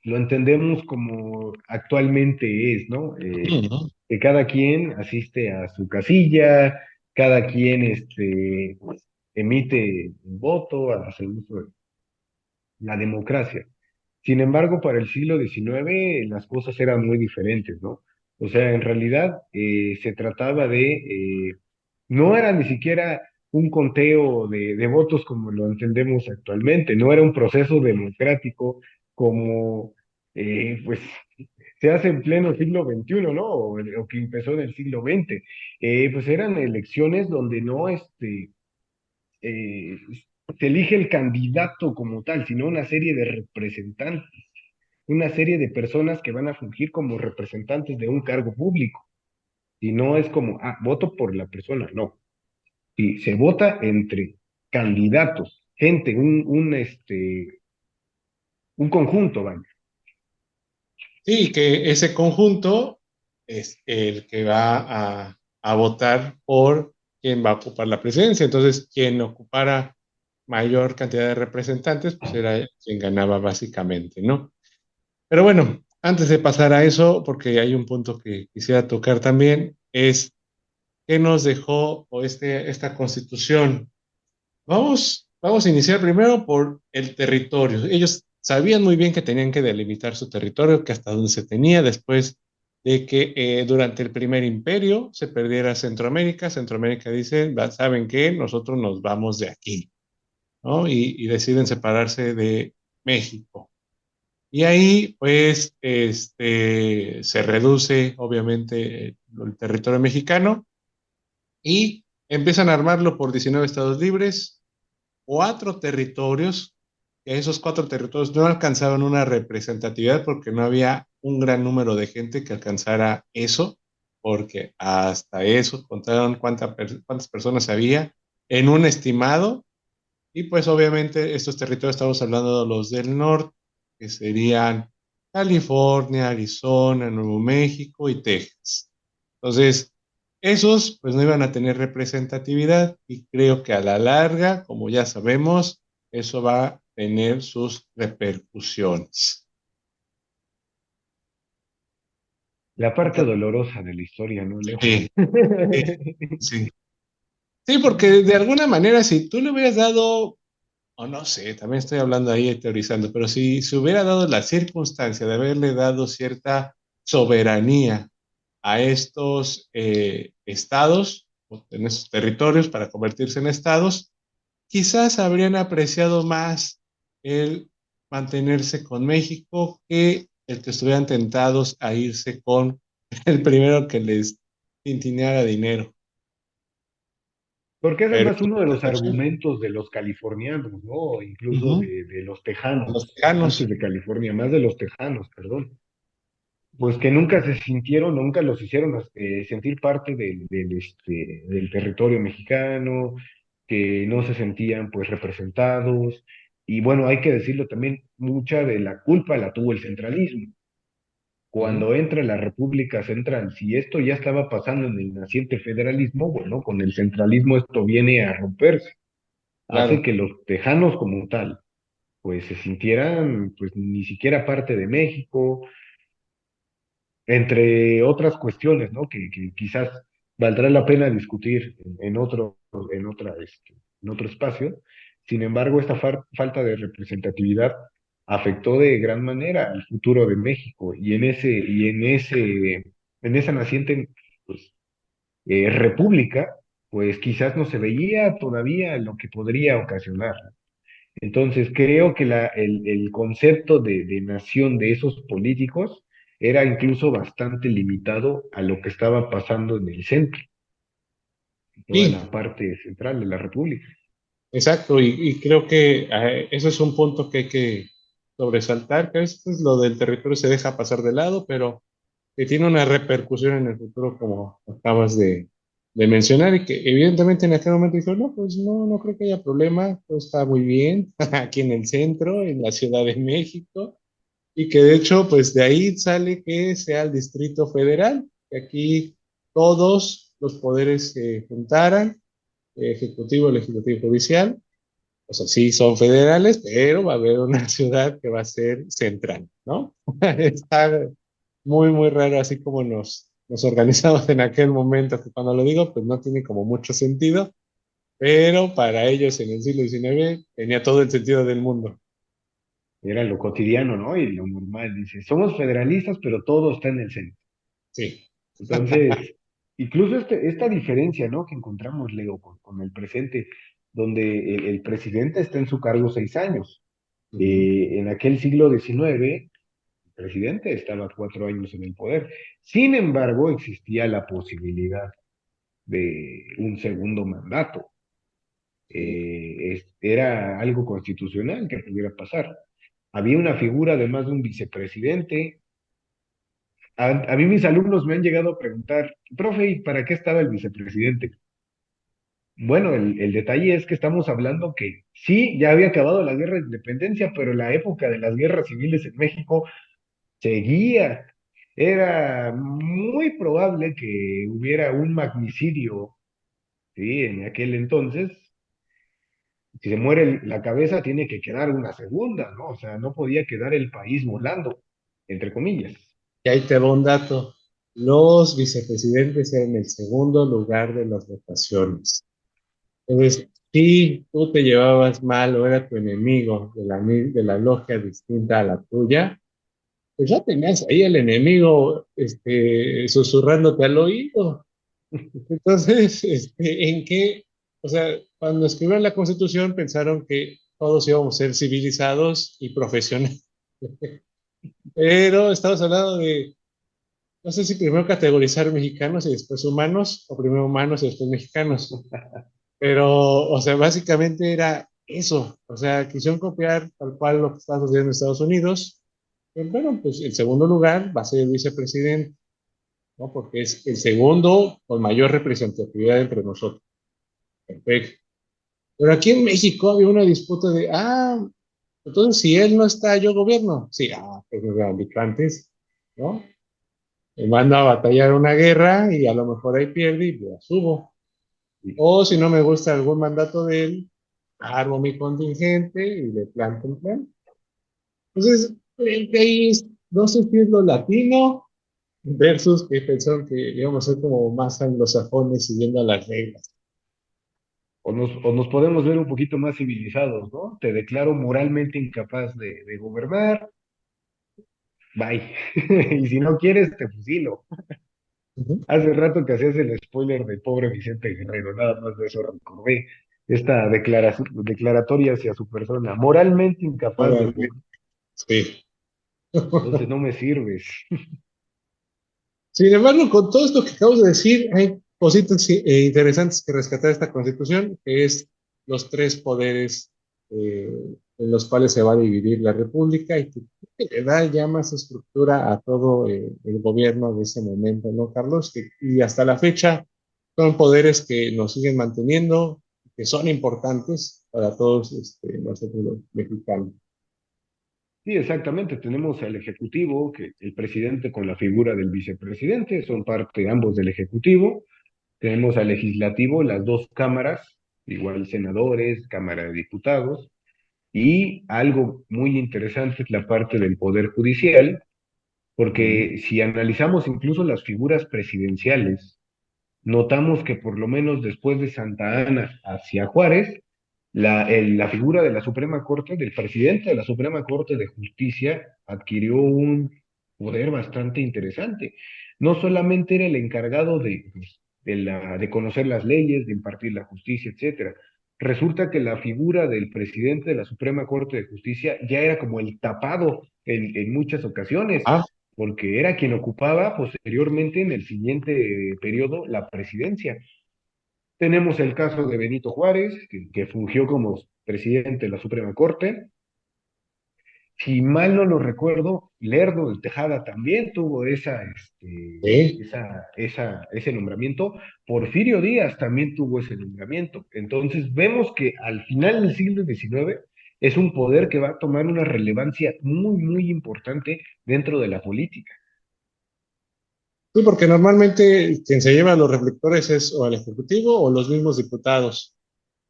lo entendemos como actualmente es, ¿no? Eh, que cada quien asiste a su casilla, cada quien este, emite un voto, hace uso de la democracia. Sin embargo, para el siglo XIX las cosas eran muy diferentes, ¿no? O sea, en realidad eh, se trataba de, eh, no era ni siquiera un conteo de, de, votos como lo entendemos actualmente, no era un proceso democrático como, eh, pues, se hace en pleno siglo XXI, ¿no? O, o que empezó en el siglo XX. pues eran elecciones donde no, este, se elige el candidato como tal, sino una serie de representantes una serie de personas que van a fungir como representantes de un cargo público. Y no es como, ah, voto por la persona, no. Y se vota entre candidatos, gente, un, un, este, un conjunto, vaya. Sí, que ese conjunto es el que va a, a votar por quién va a ocupar la presidencia. Entonces, quien ocupara mayor cantidad de representantes, pues era quien ganaba básicamente, ¿no? Pero bueno, antes de pasar a eso, porque hay un punto que quisiera tocar también, es qué nos dejó este, esta constitución. Vamos, vamos a iniciar primero por el territorio. Ellos sabían muy bien que tenían que delimitar su territorio, que hasta donde se tenía después de que eh, durante el primer imperio se perdiera Centroamérica. Centroamérica dice, ¿saben qué? Nosotros nos vamos de aquí, ¿no? Y, y deciden separarse de México. Y ahí, pues, este, se reduce, obviamente, el territorio mexicano y empiezan a armarlo por 19 estados libres, cuatro territorios, que esos cuatro territorios no alcanzaban una representatividad porque no había un gran número de gente que alcanzara eso, porque hasta eso contaron cuántas personas había en un estimado, y pues obviamente estos territorios estamos hablando de los del norte, que serían California, Arizona, Nuevo México y Texas. Entonces, esos pues no iban a tener representatividad y creo que a la larga, como ya sabemos, eso va a tener sus repercusiones. La parte dolorosa de la historia, ¿no, Leo? Sí, sí, sí. porque de alguna manera, si tú le hubieras dado o no sé, también estoy hablando ahí teorizando, pero si se hubiera dado la circunstancia de haberle dado cierta soberanía a estos eh, estados, en esos territorios para convertirse en estados, quizás habrían apreciado más el mantenerse con México que el que estuvieran tentados a irse con el primero que les tintineara dinero. Porque es además uno de los argumentos de los californianos, ¿no? Incluso de, los tejanos. Los tejanos. de California, más de los tejanos, perdón. Pues que nunca se sintieron, nunca los hicieron eh, sentir parte del, este, del territorio mexicano, que no se sentían pues representados. Y bueno, hay que decirlo también, mucha de la culpa la tuvo el centralismo cuando entra la República Central, si esto ya estaba pasando en el naciente federalismo, bueno, con el centralismo esto viene a romperse. Hace que los tejanos como tal, pues se sintieran, pues ni siquiera parte de México, entre otras cuestiones, ¿no? Que, quizás valdrá la pena discutir en, otro, en, otra, este, en otro espacio. Sin embargo, esta falta de representatividad afectó de gran manera al futuro de México y en ese y en ese en esa naciente pues, eh, república pues quizás no se veía todavía lo que podría ocasionar entonces creo que la, el, el, concepto de, de, nación de esos políticos era incluso bastante limitado a lo que estaba pasando en el centro. En la parte central de la república. Exacto, y, y creo que eh, eso es un punto que hay que sobresaltar, que a veces lo del territorio se deja pasar de lado, pero que tiene una repercusión en el futuro, como acabas de, de mencionar, y que evidentemente en aquel momento dijo, no, pues no, no creo que haya problema, todo está muy bien, aquí en el centro, en la Ciudad de México, y que de hecho, pues de ahí sale que sea el Distrito Federal, que aquí todos los poderes se juntaran, ejecutivo, legislativo, judicial, o sea, sí son federales, pero va a haber una ciudad que va a ser central, ¿no? Está muy, muy raro así como nos, nos organizamos en aquel momento, que cuando lo digo, pues no tiene como mucho sentido, pero para ellos en el siglo XIX tenía todo el sentido del mundo. Era lo cotidiano, ¿no? Y lo normal. Dice, somos federalistas, pero todo está en el centro. Sí. Entonces, incluso este, esta diferencia, ¿no? Que encontramos, Leo, con el presente, donde el, presidente está en su cargo seis años. Eh, en aquel siglo XIX, el presidente estaba cuatro años en el poder. Sin embargo, existía la posibilidad de un segundo mandato. Eh, era algo constitucional que pudiera pasar. Había una figura además de un vicepresidente. A, mí mis alumnos me han llegado a preguntar, profe, ¿y para qué estaba el vicepresidente? Bueno, el, detalle es que estamos hablando que sí, ya había acabado la guerra de independencia, pero la época de las guerras civiles en México seguía. Era muy probable que hubiera un magnicidio, ¿sí? En aquel entonces. Si se muere la cabeza, tiene que quedar una segunda, ¿no? O sea, no podía quedar el país volando, entre comillas. Y ahí te va un dato. Los vicepresidentes eran el segundo lugar de las votaciones. Entonces, si tú te llevabas mal o era tu enemigo de la, de la logia distinta a la tuya, pues ya tenías ahí el enemigo este, susurrándote al oído. Entonces, este, ¿en qué? O sea, cuando escribieron la Constitución pensaron que todos íbamos a ser civilizados y profesionales. pero estamos hablando de, no sé si primero categorizar mexicanos y después humanos, o primero humanos y después mexicanos. Pero, o sea, básicamente era eso. O sea, quisieron copiar tal cual lo que está sucediendo en Estados Unidos. Y bueno, pues el segundo lugar va a ser el vicepresidente, ¿no? Porque es el segundo con mayor representatividad entre nosotros. Pero aquí en México había una disputa de, ah, entonces si él no está, yo gobierno. Sí, ah, pues antes, ¿no? Me manda a batallar una guerra y a lo mejor ahí pierde y ya subo. O si no me gusta algún mandato de él, armo mi contingente y le planto el plan. Entonces, ahí no sé si es lo latino versus que pensaron que íbamos a ser como más anglosajones siguiendo las reglas. O nos, o nos podemos ver un poquito más civilizados, ¿no? Te declaro moralmente incapaz de, de gobernar, bye. y si no quieres, te fusilo. Hace rato que hacías el spoiler del pobre Vicente Guerrero, nada más de eso recordé esta declaración, declaratoria hacia su persona, moralmente incapaz de Sí. Entonces no me sirves. Sin embargo, con todo esto que acabamos de decir, hay cositas eh, interesantes que rescatar esta constitución, que es los tres poderes eh, en los cuales se va a dividir la república y que, le da ya más estructura a todo eh, el gobierno de ese momento, ¿no, Carlos? y hasta la fecha son poderes que nos siguen manteniendo, que son importantes para todos este, nosotros los mexicanos. Sí, exactamente. Tenemos al Ejecutivo, que el presidente con la figura del vicepresidente, son parte ambos del Ejecutivo. Tenemos al Legislativo, las dos cámaras, igual senadores, Cámara de Diputados. Y algo muy interesante es la parte del Poder Judicial, porque si analizamos incluso las figuras presidenciales, notamos que por lo menos después de Santa Ana hacia Juárez, la, la figura de la Suprema Corte, del presidente de la Suprema Corte de Justicia, adquirió un poder bastante interesante. No solamente era el encargado de, de, la, de conocer las leyes, de impartir la justicia, etcétera. Resulta que la figura del presidente de la Suprema Corte de Justicia ya era como el tapado en, en muchas ocasiones. Ah porque era quien ocupaba posteriormente en el siguiente periodo la presidencia. Tenemos el caso de Benito Juárez, que, fungió como presidente de la Suprema Corte. Si mal no lo recuerdo, Lerdo de Tejada también tuvo esa, este, esa, esa, ese nombramiento. Porfirio Díaz también tuvo ese nombramiento. Entonces vemos que al final del siglo XIX es un poder que va a tomar una relevancia muy, muy importante dentro de la política. Sí, porque normalmente quien se lleva los reflectores es o el Ejecutivo o los mismos diputados,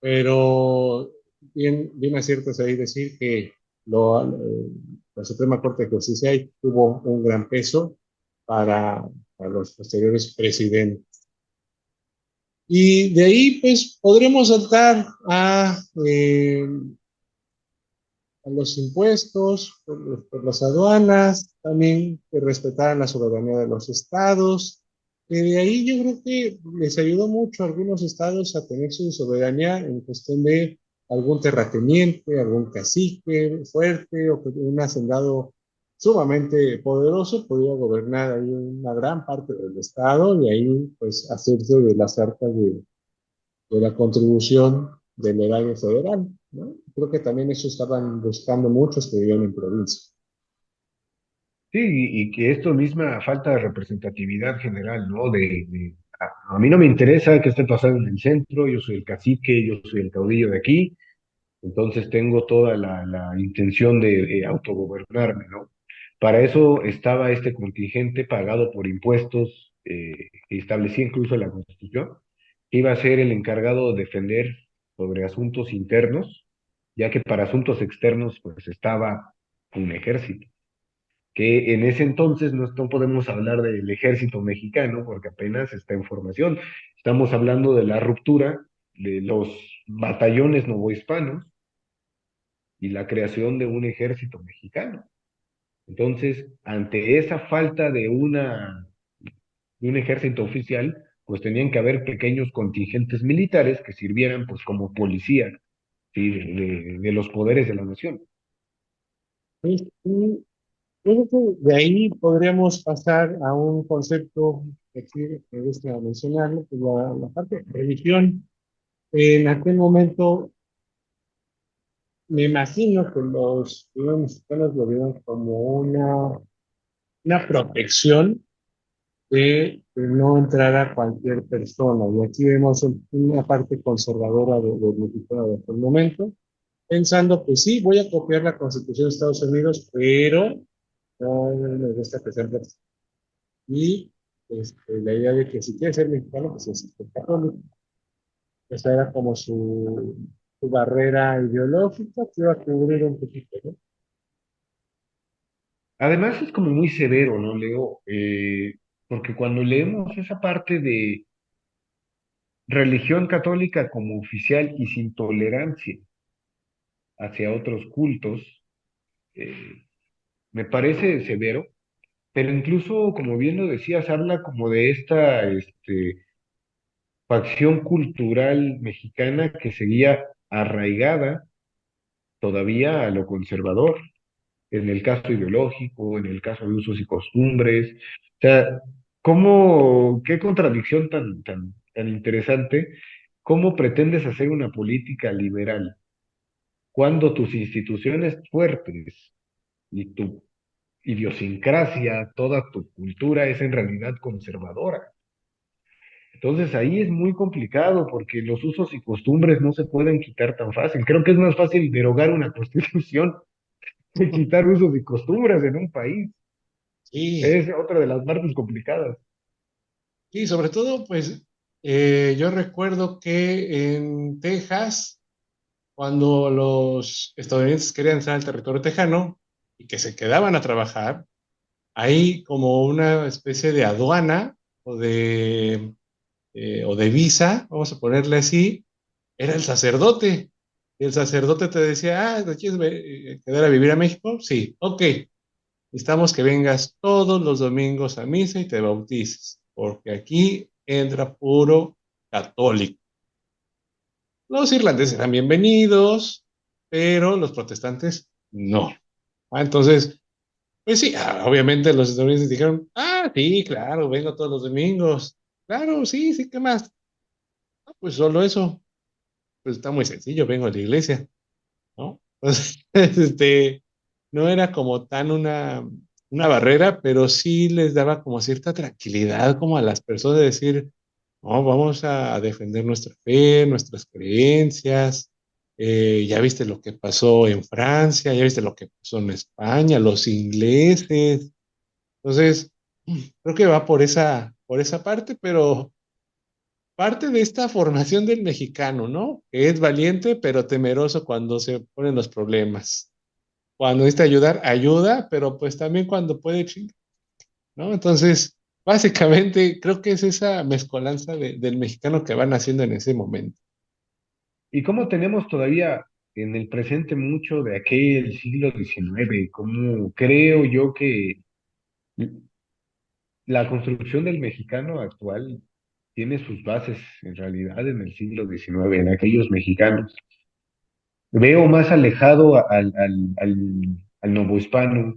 pero bien, bien acierto es ahí decir que lo, la Suprema Corte de Justicia tuvo un gran peso para, para los posteriores presidentes. Y de ahí, pues, podremos saltar a eh, a los impuestos, por, las aduanas, también que respetaran la soberanía de los estados. Y de ahí yo creo que les ayudó mucho a algunos estados a tener su soberanía en cuestión de algún terrateniente, algún cacique fuerte o un hacendado sumamente poderoso podía gobernar ahí una gran parte del estado y ahí pues hacerse de las arcas de, de la contribución del erario federal. ¿no? Creo que también eso estaban buscando muchos que vivían en provincia. Sí, y, que esto misma falta de representatividad general, ¿no? De, a, mí no me interesa qué esté pasando en el centro, yo soy el cacique, yo soy el caudillo de aquí, entonces tengo toda la, la intención de, autogobernarme, ¿no? Para eso estaba este contingente pagado por impuestos eh, que establecía incluso la Constitución, que iba a ser el encargado de defender sobre asuntos internos, ya que para asuntos externos pues estaba un ejército, que en ese entonces no, podemos hablar del ejército mexicano porque apenas está en formación, estamos hablando de la ruptura de los batallones novohispanos y la creación de un ejército mexicano. Entonces, ante esa falta de, una, de un ejército oficial, pues tenían que haber pequeños contingentes militares que sirvieran pues como policía de, los poderes de la nación. de ahí podríamos pasar a un concepto que me gusta mencionarlo, que es la, parte de religión. En aquel momento, me imagino que los mexicanos lo vieron como una, una protección de, no entrar a cualquier persona. Y aquí vemos una parte conservadora de, de mexicano de aquel momento, pensando que sí, voy a copiar la Constitución de Estados Unidos, pero no me gusta que sea Y este, la idea de que si quiere ser mexicano, pues es católico. Esa era como su, su barrera ideológica que iba a cubrir un poquito, ¿no? Además es como muy severo, ¿no, Leo? Eh, porque cuando leemos esa parte de religión católica como oficial y sin tolerancia hacia otros cultos, eh, me parece severo, pero incluso, como bien lo decías, habla como de esta este, facción cultural mexicana que seguía arraigada todavía a lo conservador, en el caso ideológico, en el caso de usos y costumbres. O sea, ¿cómo, qué contradicción tan, tan, tan interesante? ¿Cómo pretendes hacer una política liberal cuando tus instituciones fuertes y tu idiosincrasia, toda tu cultura es en realidad conservadora. Entonces ahí es muy complicado porque los usos y costumbres no se pueden quitar tan fácil. Creo que es más fácil derogar una constitución que quitar usos y costumbres en un país. Sí. Es otra de las partes complicadas. Sí, sobre todo, pues eh, yo recuerdo que en Texas, cuando los estadounidenses querían entrar al territorio tejano, y que se quedaban a trabajar, hay como una especie de aduana o de, eh, o de visa, vamos a ponerle así, era el sacerdote. Y el sacerdote te decía, ah, quieres eh, quedar a vivir a México? Sí, ok. Necesitamos que vengas todos los domingos a misa y te bautices, porque aquí entra puro católico. Los irlandeses eran bienvenidos, pero los protestantes no. Ah, entonces, pues sí, ah, obviamente los estadounidenses dijeron, ah, sí, claro, vengo todos los domingos. Claro, sí, sí, ¿qué más? Ah, pues solo eso. Pues está muy sencillo, vengo a la iglesia, ¿no? Entonces, este, no era como tan una, una barrera, pero sí les daba como cierta tranquilidad como a las personas de decir, no, vamos a defender nuestra fe, nuestras creencias, eh, ya viste lo que pasó en Francia, ya viste lo que pasó en España, los ingleses. Entonces, creo que va por esa, por esa parte, pero parte de esta formación del mexicano, ¿no? Que es valiente, pero temeroso cuando se ponen los problemas. Cuando necesita ayudar, ayuda, pero pues también cuando puede chingar, ¿no? Entonces, básicamente, creo que es esa mezcolanza del mexicano que van haciendo en ese momento. ¿Y cómo tenemos todavía en el presente mucho de aquel siglo XIX? ¿Cómo creo yo que la construcción del mexicano actual tiene sus bases en realidad en el siglo XIX, en aquellos mexicanos? Veo más alejado al, al, al, novohispano,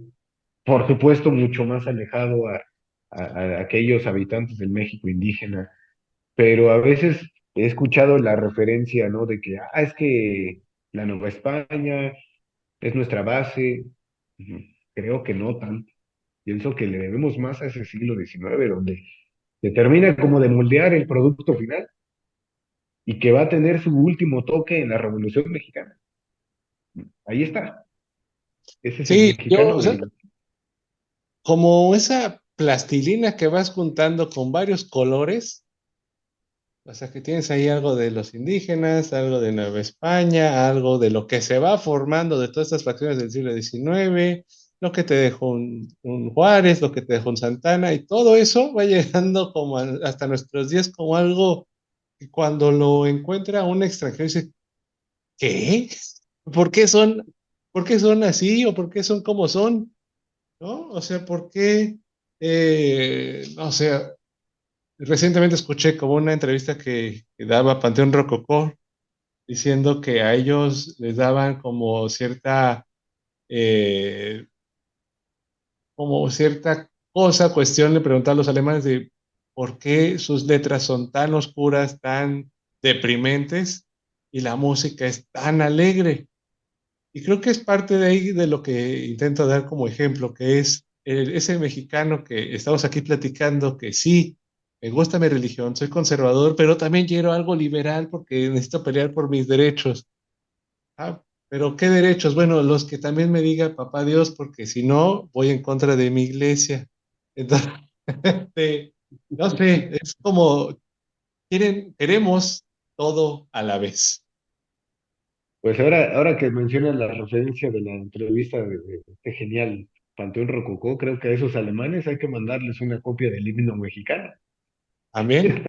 por supuesto mucho más alejado a, a aquellos habitantes del México indígena, pero a veces he escuchado la referencia, ¿no? De que, ah, es que la Nueva España es nuestra base. Creo que no tanto. Pienso que le debemos más a ese siglo XIX, donde se termina como de moldear el producto final y que va a tener su último toque en la Revolución Mexicana. Ahí está. Ese es sí, yo, como esa plastilina que vas juntando con varios colores, o sea, que tienes ahí algo de los indígenas, algo de Nueva España, algo de lo que se va formando de todas estas facciones del siglo XIX, lo que te dejó un, Juárez, lo que te dejó un Santana, y todo eso va llegando como hasta nuestros días como algo que cuando lo encuentra un extranjero dice, ¿qué? ¿Por qué son, por qué son así o por qué son como son? ¿No? O sea, ¿por qué, eh, no sé, Recientemente escuché como una entrevista que, daba Panteón Rococó diciendo que a ellos les daban como cierta, eh, como cierta cosa, cuestión, le preguntaba a los alemanes de por qué sus letras son tan oscuras, tan deprimentes y la música es tan alegre. Y creo que es parte de ahí de lo que intento dar como ejemplo, que es ese mexicano que estamos aquí platicando, que sí, me gusta mi religión, soy conservador, pero también quiero algo liberal porque necesito pelear por mis derechos. Ah, pero ¿qué derechos? Bueno, los que también me diga papá Dios, porque si no, voy en contra de mi iglesia. Entonces, este, no sé, es como, quieren, queremos todo a la vez. Pues ahora, ahora que mencionas la referencia de la entrevista de, este genial Panteón Rococó, creo que a esos alemanes hay que mandarles una copia del himno mexicano. Amén.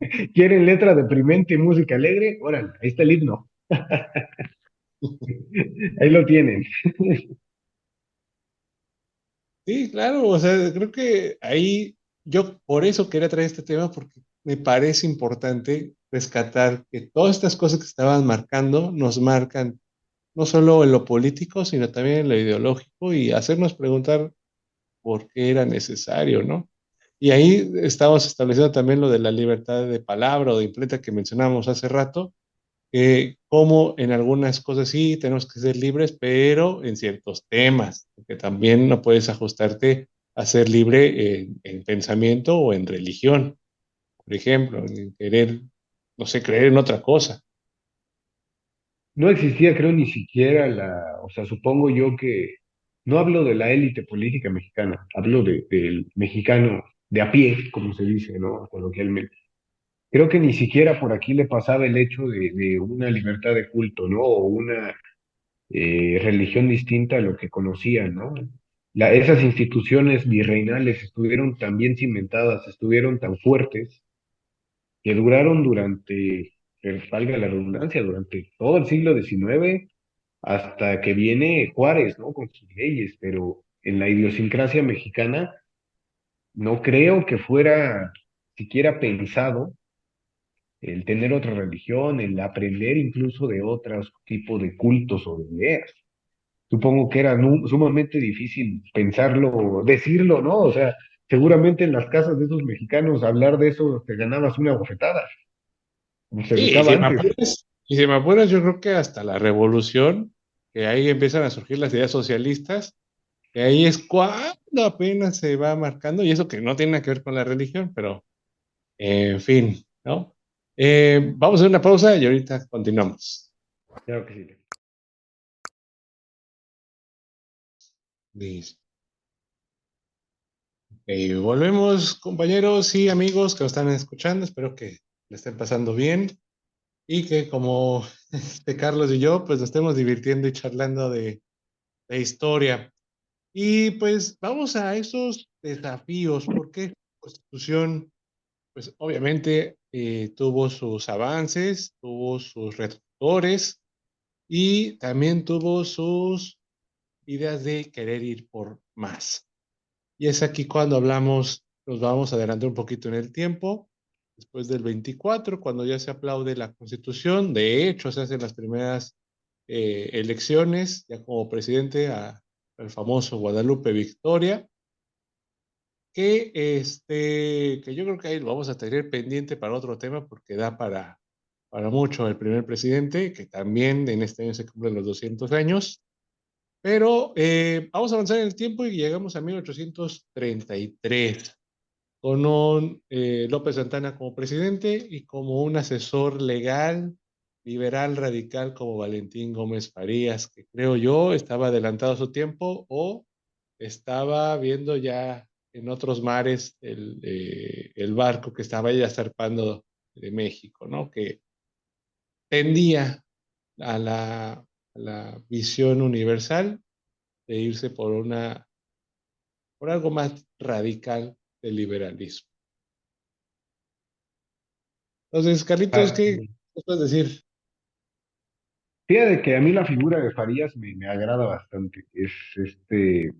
¿Quieren letra deprimente y música alegre? Órale, ahí está el himno. ahí lo tienen. Sí, claro, o sea, creo que ahí yo por eso quería traer este tema porque me parece importante rescatar que todas estas cosas que estaban marcando nos marcan no solo en lo político, sino también en lo ideológico y hacernos preguntar por qué era necesario, ¿no? Y ahí estamos estableciendo también lo de la libertad de palabra o de imprenta que mencionamos hace rato, que como en algunas cosas sí tenemos que ser libres, pero en ciertos temas, porque también no puedes ajustarte a ser libre en, en pensamiento o en religión, por ejemplo, en querer, no sé, creer en otra cosa. No existía, creo, ni siquiera la, o sea, supongo yo que, no hablo de la élite política mexicana, hablo de, del mexicano de a pie, como se dice, ¿no? Coloquialmente. Creo que ni siquiera por aquí le pasaba el hecho de, una libertad de culto, ¿no? O una eh, religión distinta a lo que conocían, ¿no? La, esas instituciones virreinales estuvieron tan bien cimentadas, estuvieron tan fuertes, que duraron durante, valga la redundancia, durante todo el siglo XIX hasta que viene Juárez, ¿no? Con sus leyes, pero en la idiosincrasia mexicana no creo que fuera siquiera pensado el tener otra religión, el aprender incluso de otros tipos de cultos o de ideas. Supongo que era sumamente difícil pensarlo, decirlo, ¿no? O sea, seguramente en las casas de esos mexicanos hablar de eso te ganabas una bofetada. Se sí, y, si apuras, y si me apuras, yo creo que hasta la revolución, que ahí empiezan a surgir las ideas socialistas, que ahí es cuando apenas se va marcando, y eso que no tiene nada que ver con la religión, pero en fin, ¿no? Eh, vamos a hacer una pausa y ahorita continuamos. Claro que sí. Listo. volvemos, compañeros y amigos que nos están escuchando. Espero que le estén pasando bien y que como este Carlos y yo, pues nos estemos divirtiendo y charlando de, de historia. Y pues vamos a esos desafíos, porque la Constitución, pues obviamente eh, tuvo sus avances, tuvo sus reductores y también tuvo sus ideas de querer ir por más. Y es aquí cuando hablamos, nos vamos adelante un poquito en el tiempo, después del 24, cuando ya se aplaude la Constitución, de hecho se hacen las primeras eh, elecciones ya como presidente a el famoso Guadalupe Victoria, que, este, que yo creo que ahí lo vamos a tener pendiente para otro tema porque da para, para mucho el primer presidente, que también en este año se cumplen los 200 años. Pero eh, vamos a avanzar en el tiempo y llegamos a 1833 con un eh, López Santana como presidente y como un asesor legal liberal radical como Valentín Gómez Farías, que creo yo estaba adelantado a su tiempo o estaba viendo ya en otros mares el, eh, el barco que estaba ya zarpando de México, ¿no? Que tendía a la, a la visión universal de irse por una por algo más radical del liberalismo. Entonces, Carlitos, ¿qué puedes decir? Fíjate que a mí la figura de Farías me, me agrada bastante. Es este.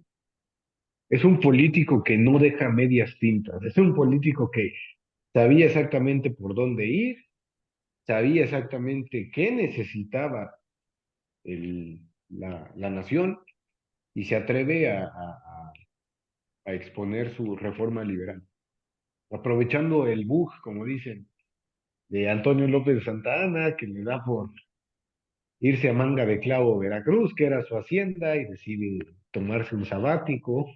Es un político que no deja medias tintas. Es un político que sabía exactamente por dónde ir, sabía exactamente qué necesitaba el, la, la nación y se atreve a, a, a exponer su reforma liberal, aprovechando el bug, como dicen, de Antonio López Santana, que le da por irse a Manga de Clavo, Veracruz, que era su hacienda, y decide tomarse un sabático.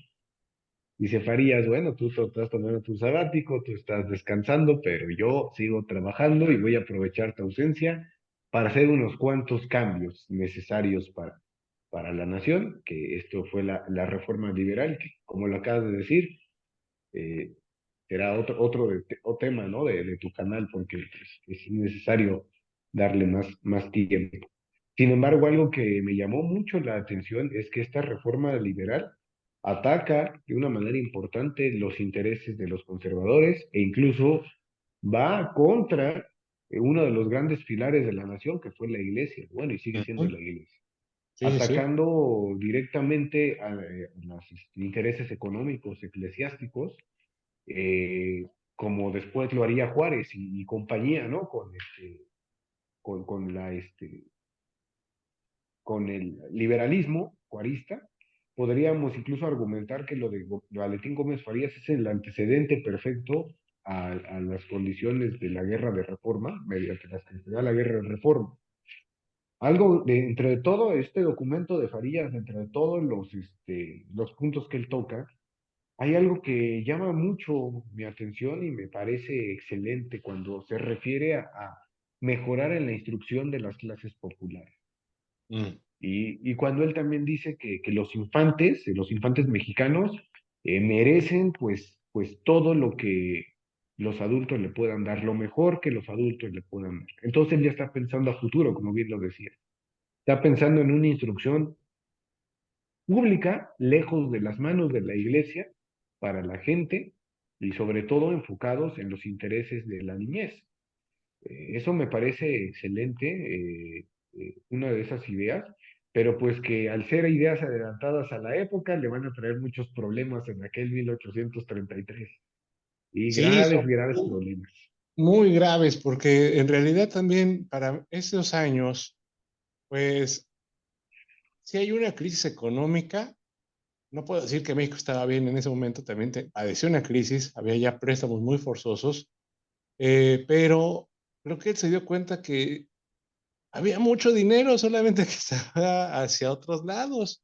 Dice Farías, bueno, tú estás tomando tu sabático, tú estás descansando, pero yo sigo trabajando y voy a aprovechar tu ausencia para hacer unos cuantos cambios necesarios para, para la nación, que esto fue la, la reforma liberal, que como lo acabas de decir, eh, será otro, otro, de, tema ¿no? de, de, tu canal, porque es, necesario darle más, más tiempo. Sin embargo, algo que me llamó mucho la atención es que esta reforma liberal ataca de una manera importante los intereses de los conservadores e incluso va contra uno de los grandes pilares de la nación, que fue la iglesia, bueno, y sigue siendo la iglesia, atacando directamente a, los intereses económicos, eclesiásticos, eh, como después lo haría Juárez y, compañía, ¿no? Con, este, con, con, la, este, con el liberalismo juarista, podríamos incluso argumentar que lo de Valentín Gómez Farías es el antecedente perfecto a, las condiciones de la guerra de reforma, mediante las que se da la guerra de reforma. Algo entre todo este documento de Farías, entre todos los, este, los puntos que él toca, hay algo que llama mucho mi atención y me parece excelente cuando se refiere a, a mejorar en la instrucción de las clases populares. Mm. Y, cuando él también dice que, los infantes, los infantes mexicanos, eh, merecen pues, pues todo lo que los adultos le puedan dar, lo mejor que los adultos le puedan dar. Entonces él ya está pensando a futuro, como bien lo decía. Está pensando en una instrucción pública, lejos de las manos de la iglesia, para la gente y sobre todo enfocados en los intereses de la niñez. Eh, eso me parece excelente, eh, eh, una de esas ideas, pero pues que al ser ideas adelantadas a la época le van a traer muchos problemas en aquel 1833. Y graves, graves problemas. Muy graves, porque en realidad también para esos años, pues, si hay una crisis económica, no puedo decir que México estaba bien en ese momento, también padeció una crisis, había ya préstamos muy forzosos, eh, pero creo que él se dio cuenta que había mucho dinero, solamente que estaba hacia otros lados.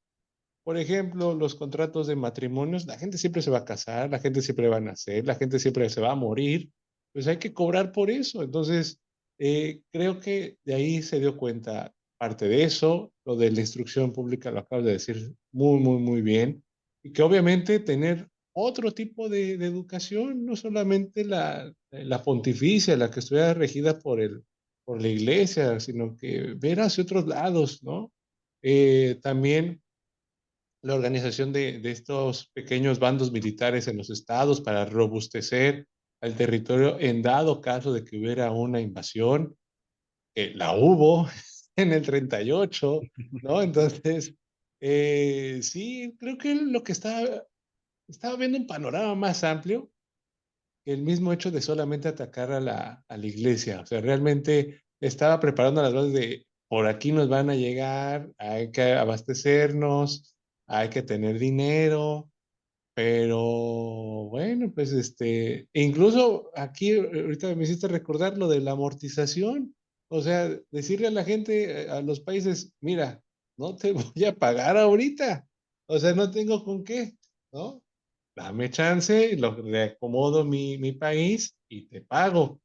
Por ejemplo, los contratos de matrimonios, la gente siempre se va a casar, la gente siempre va a nacer, la gente siempre se va a morir, pues hay que cobrar por eso. Entonces, eh, creo que de ahí se dio cuenta parte de eso, lo de la instrucción pública lo acabas de decir muy, muy, muy bien, y que obviamente tener otro tipo de, educación, no solamente la, la pontificia, la que estuviera regida por, el, por la iglesia, sino que ver hacia otros lados, ¿no? Eh, también la organización de, estos pequeños bandos militares en los estados para robustecer al territorio en dado caso de que hubiera una invasión. Eh, la hubo en el 38, ¿no? Entonces, eh, sí, creo que lo que estaba, estaba viendo un panorama más amplio el mismo hecho de solamente atacar a la, a la iglesia. O sea, realmente estaba preparando las bases de por aquí nos van a llegar, hay que abastecernos, hay que tener dinero, pero bueno, pues este, incluso aquí ahorita me hiciste recordar lo de la amortización, o sea, decirle a la gente, eh, a los países, mira, no te voy a pagar ahorita, o sea, no tengo con qué, ¿no? Dame chance, lo, le acomodo mi, mi país y te pago.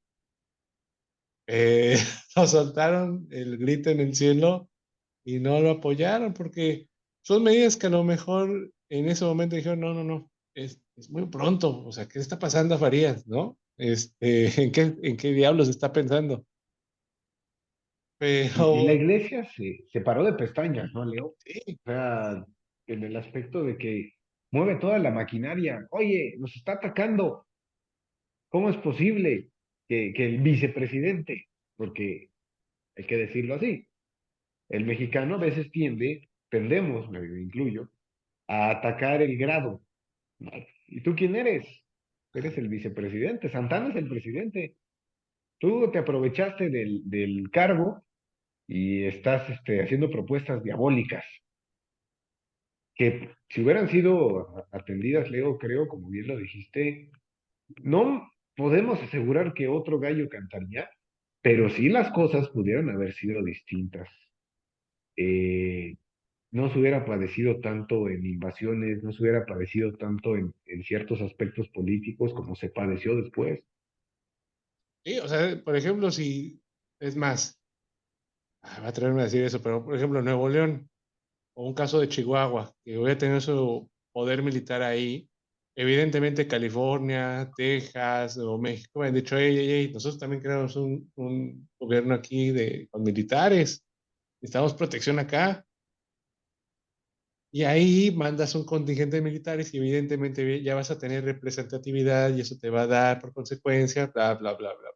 Eh, nos soltaron el grito en el cielo y no lo apoyaron porque son medidas que a lo mejor en ese momento dijeron, no, no, no, es, es muy pronto, o sea, ¿qué está pasando a Farías, no? Este, ¿en, qué, ¿En qué diablos está pensando? Pero... Y la iglesia se, se paró de pestañas, ¿no, Leo? Sí. O sea, en el aspecto de que mueve toda la maquinaria. Oye, nos está atacando. ¿Cómo es posible que, que el vicepresidente, porque hay que decirlo así, el mexicano a veces tiende tendemos, me incluyo, a atacar el grado. ¿Y tú quién eres? Eres el vicepresidente, Santana es el presidente. Tú te aprovechaste del, del cargo y estás este, haciendo propuestas diabólicas. Que si hubieran sido atendidas, Leo, creo, como bien lo dijiste, no podemos asegurar que otro gallo cantaría, pero sí las cosas pudieran haber sido distintas. Eh, no se hubiera padecido tanto en invasiones, no se hubiera padecido tanto en, en ciertos aspectos políticos como se padeció después. Sí, o sea, por ejemplo, si es más, ah, va a traerme a decir eso, pero por ejemplo, Nuevo León, o un caso de Chihuahua, que voy a tener su poder militar ahí, evidentemente California, Texas o México me han dicho, hey, hey, hey, nosotros también queremos un, un gobierno aquí de, con militares, necesitamos protección acá. Y ahí mandas un contingente de militares y evidentemente ya vas a tener representatividad y eso te va a dar por consecuencia, bla, bla, bla, bla.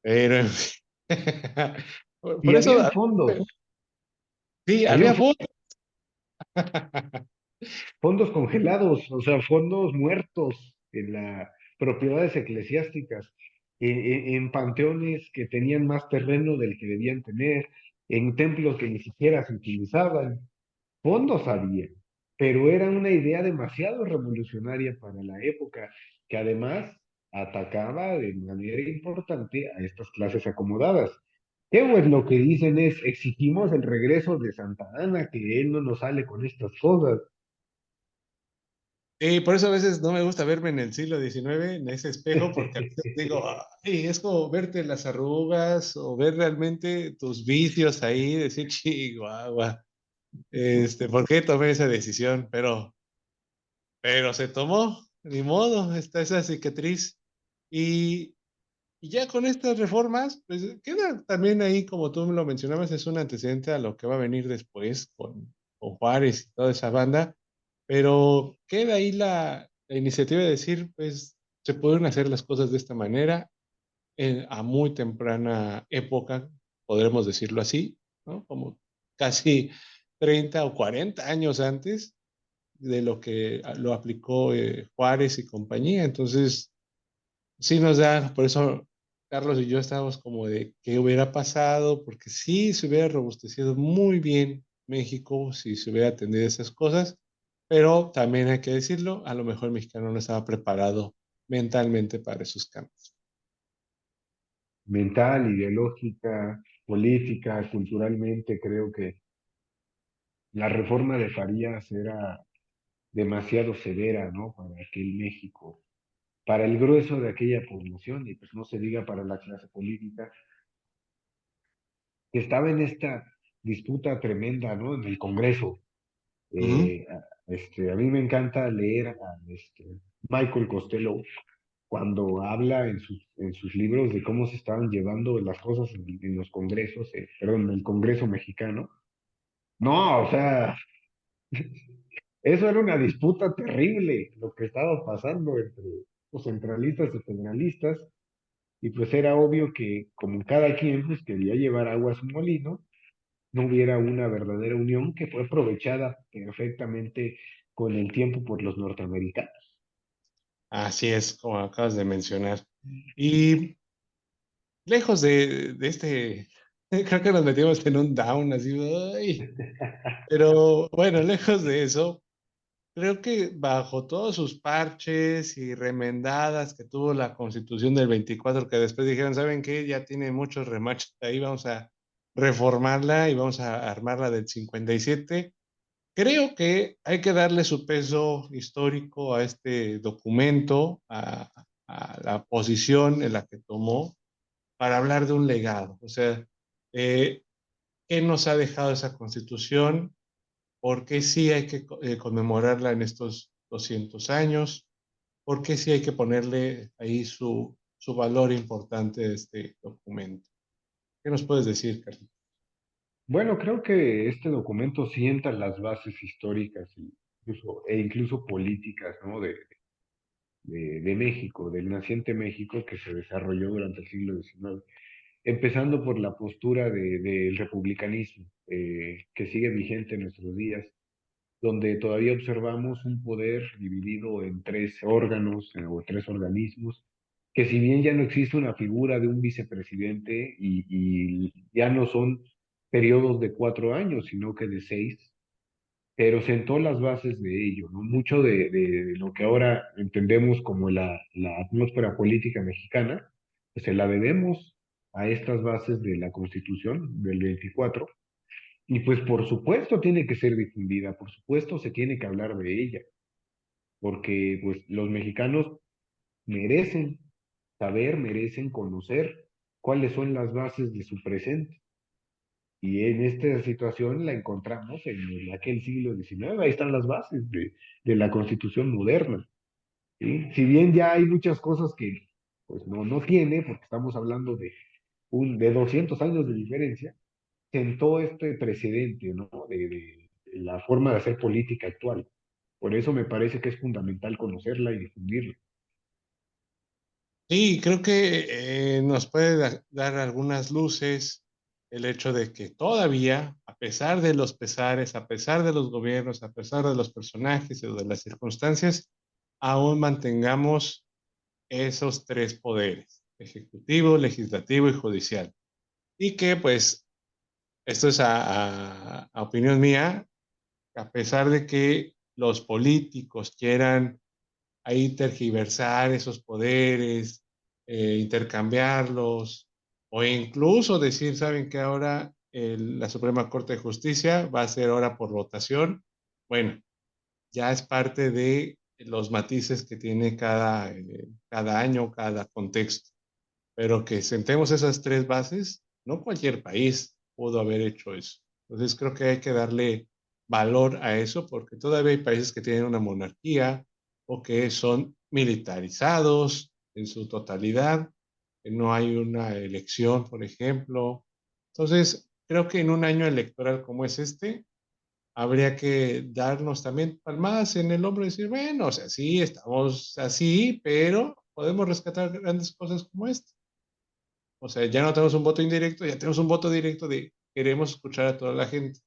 Pero, por, y eso... Fondos. Sí, había fondos. fondos congelados, o sea, fondos muertos en las propiedades eclesiásticas, en, panteones que tenían más terreno del que debían tener, en templos que ni siquiera se utilizaban. Fondos había, pero era una idea demasiado revolucionaria para la época, que además atacaba de manera importante a estas clases acomodadas. ¿Qué pues lo que dicen es, exigimos el regreso de Santa Ana, que él no nos sale con estas cosas. Y por eso a veces no me gusta verme en el siglo XIX, en ese espejo, porque a veces digo, Ay, es como verte las arrugas o ver realmente tus vicios ahí, decir, chihuahua, este, ¿por qué tomé esa decisión? Pero, pero se tomó, ni modo, está esa cicatriz. Y, y ya con estas reformas, pues queda también ahí, como tú lo mencionabas, es un antecedente a lo que va a venir después con, con Juárez y toda esa banda pero queda ahí la, iniciativa de decir, pues se pueden hacer las cosas de esta manera a muy temprana época, podremos decirlo así, ¿no? Como casi 30 o 40 años antes de lo que lo aplicó eh, Juárez y compañía. Entonces, sí nos da, por eso Carlos y yo estamos como de qué hubiera pasado, porque sí se hubiera robustecido muy bien México si se hubiera atendido esas cosas pero también hay que decirlo, a lo mejor el mexicano no estaba preparado mentalmente para esos cambios. Mental, ideológica, política, culturalmente, creo que la reforma de Farías era demasiado severa, ¿no? Para aquel México, para el grueso de aquella población, y pues no se diga para la clase política, que estaba en esta disputa tremenda, ¿no? En el Congreso. Eh, este, a mí me encanta leer a este, Michael Costello cuando habla en sus, en sus libros de cómo se estaban llevando las cosas en, los congresos, eh, perdón, en el Congreso mexicano. No, o sea, eso era una disputa terrible, lo que estaba pasando entre centralistas y federalistas, y pues era obvio que como cada quien pues, quería llevar agua a su molino, no hubiera una verdadera unión que fue aprovechada perfectamente con el tiempo por los norteamericanos. Así es, como acabas de mencionar. Y lejos de, este, creo que nos metimos en un down, así, pero bueno, lejos de eso, creo que bajo todos sus parches y remendadas que tuvo la constitución del 24, que después dijeron, ¿saben qué? Ya tiene muchos remaches ahí, vamos a reformarla y vamos a armarla del 57. Creo que hay que darle su peso histórico a este documento, a, la posición en la que tomó, para hablar de un legado. O sea, eh, ¿qué nos ha dejado esa constitución? ¿Por qué sí hay que eh, conmemorarla en estos 200 años? ¿Por qué sí hay que ponerle ahí su, su valor importante de este documento? ¿Qué nos puedes decir, Carlos? Bueno, creo que este documento sienta las bases históricas e incluso políticas ¿no? de, de, México, del naciente México que se desarrolló durante el siglo XIX, empezando por la postura del republicanismo eh, que sigue vigente en nuestros días, donde todavía observamos un poder dividido en tres órganos eh, o tres organismos que si bien ya no existe una figura de un vicepresidente y, ya no son periodos de cuatro años, sino que de seis, pero sentó las bases de ello, ¿no? Mucho de, de lo que ahora entendemos como la, la atmósfera política mexicana, pues se la debemos a estas bases de la Constitución del 24, y pues por supuesto tiene que ser difundida, por supuesto se tiene que hablar de ella, porque pues los mexicanos merecen saber, merecen conocer cuáles son las bases de su presente. Y en esta situación la encontramos en aquel siglo XIX, ahí están las bases de, de la constitución moderna. ¿sí? Si bien ya hay muchas cosas que pues no, no tiene, porque estamos hablando de, un, de 200 años de diferencia, sentó este precedente ¿no? de, la forma de hacer política actual. Por eso me parece que es fundamental conocerla y difundirla. Sí, creo que eh, nos puede da- dar algunas luces el hecho de que todavía, a pesar de los pesares, a pesar de los gobiernos, a pesar de los personajes o de las circunstancias, aún mantengamos esos tres poderes, ejecutivo, legislativo y judicial. Y que pues, esto es a, a- opinión mía, a pesar de que los políticos quieran ahí tergiversar esos poderes, eh, intercambiarlos, o incluso decir, saben que ahora la Suprema Corte de Justicia va a ser ahora por votación. Bueno, ya es parte de los matices que tiene cada, eh, cada año, cada contexto. Pero que sentemos esas tres bases, no cualquier país pudo haber hecho eso. Entonces creo que hay que darle valor a eso porque todavía hay países que tienen una monarquía o que son militarizados en su totalidad, que no hay una elección, por ejemplo. Entonces, creo que en un año electoral como es este, habría que darnos también palmadas en el hombro y decir, bueno, o sea, sí, estamos así, pero podemos rescatar grandes cosas como esta. O sea, ya no tenemos un voto indirecto, ya tenemos un voto directo de queremos escuchar a toda la gente.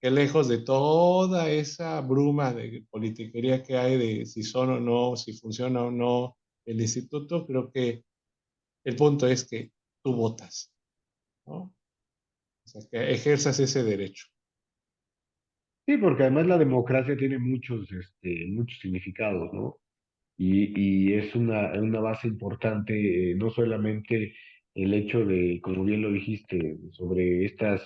Que lejos de toda esa bruma de politiquería que hay de si son o no, si funciona o no el instituto, creo que el punto es que tú votas, ¿no? O sea, que ejerzas ese derecho. Sí, porque además la democracia tiene muchos, este, muchos significados, ¿no? Y, y es una, una base importante, eh, no solamente el hecho de, como bien lo dijiste, sobre estas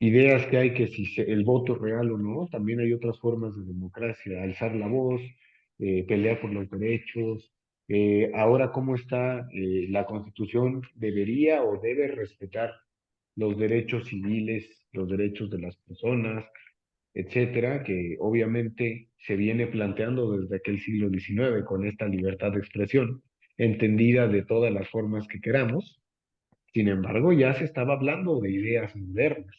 ideas que hay que si se- el voto es real o no, también hay otras formas de democracia, alzar la voz, eh, pelear por los derechos. Eh, ahora, ¿cómo está la Constitución? ¿Debería o debe respetar los derechos civiles, los derechos de las personas? Etcétera, que obviamente se viene planteando desde aquel siglo XIX con esta libertad de expresión, entendida de todas las formas que queramos. Sin embargo, ya se estaba hablando de ideas modernas,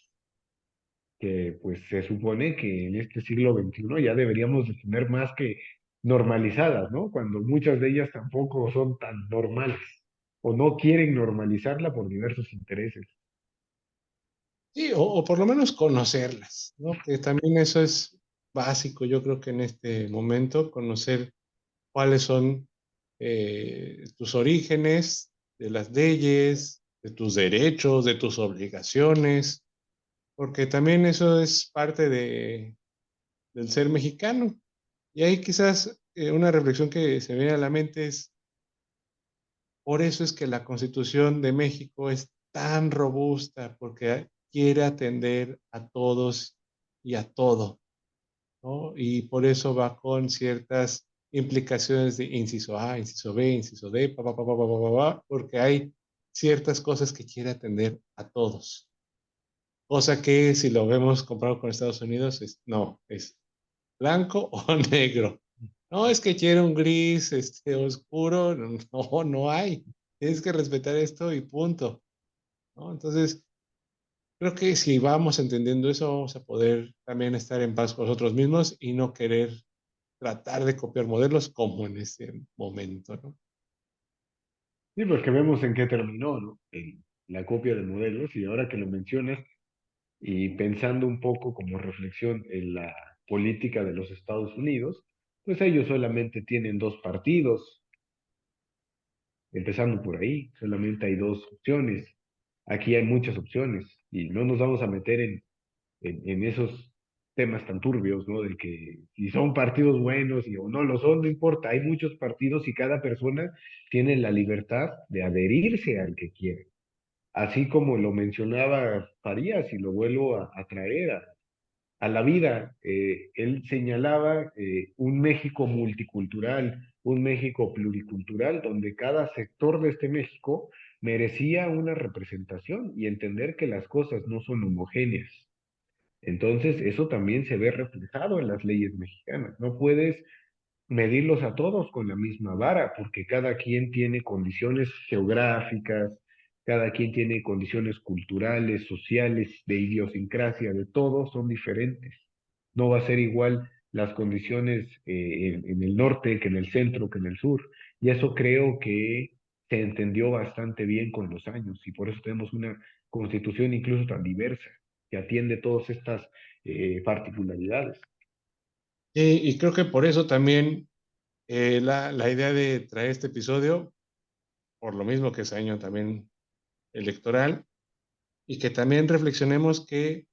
que pues se supone que en este siglo XXI ya deberíamos de tener más que normalizadas, ¿no? Cuando muchas de ellas tampoco son tan normales o no quieren normalizarla por diversos intereses. Sí, o, o por lo menos conocerlas, ¿no? Que también eso es básico, yo creo que en este momento, conocer cuáles son eh, tus orígenes de las leyes, de tus derechos, de tus obligaciones, porque también eso es parte de, del ser mexicano. Y ahí quizás eh, una reflexión que se viene a la mente es, por eso es que la Constitución de México es tan robusta, porque quiere atender a todos y a todo. ¿no? Y por eso va con ciertas implicaciones de inciso A, inciso B, inciso D, pa, pa, pa, pa, pa, pa, pa, pa, porque hay ciertas cosas que quiere atender a todos. Cosa que si lo vemos comparado con Estados Unidos, es, no, es blanco o negro. No es que quiere un gris este, oscuro, no, no hay. Tienes que respetar esto y punto. ¿no? Entonces, creo que si vamos entendiendo eso, vamos a poder también estar en paz con nosotros mismos y no querer tratar de copiar modelos como en ese momento, ¿no? Sí, porque vemos en qué terminó, ¿no? En la copia de modelos y ahora que lo mencionas, Y pensando un poco como reflexión en la política de los Estados Unidos, pues ellos solamente tienen dos partidos, empezando por ahí, solamente hay dos opciones. Aquí hay muchas opciones y no nos vamos a meter en, en, esos temas tan turbios, ¿no? De que si son partidos buenos y o no lo son, no importa, hay muchos partidos y cada persona tiene la libertad de adherirse al que quiere. Así como lo mencionaba Farías y lo vuelvo a, traer a, a, la vida, eh, él señalaba eh, un México multicultural, un México pluricultural, donde cada sector de este México merecía una representación y entender que las cosas no son homogéneas entonces, eso también se ve reflejado en las leyes mexicanas. No puedes medirlos a todos con la misma vara, porque cada quien tiene condiciones geográficas, cada quien tiene condiciones culturales, sociales, de idiosincrasia, de todos son diferentes. No va a ser igual las condiciones eh, en, en, el norte que en el centro, que en el sur. Y eso creo que se entendió bastante bien con los años y por eso tenemos una constitución incluso tan diversa que atiende todas estas eh, particularidades. y creo que por eso también eh, la, la, idea de traer este episodio, por lo mismo que es año también electoral, y que también reflexionemos que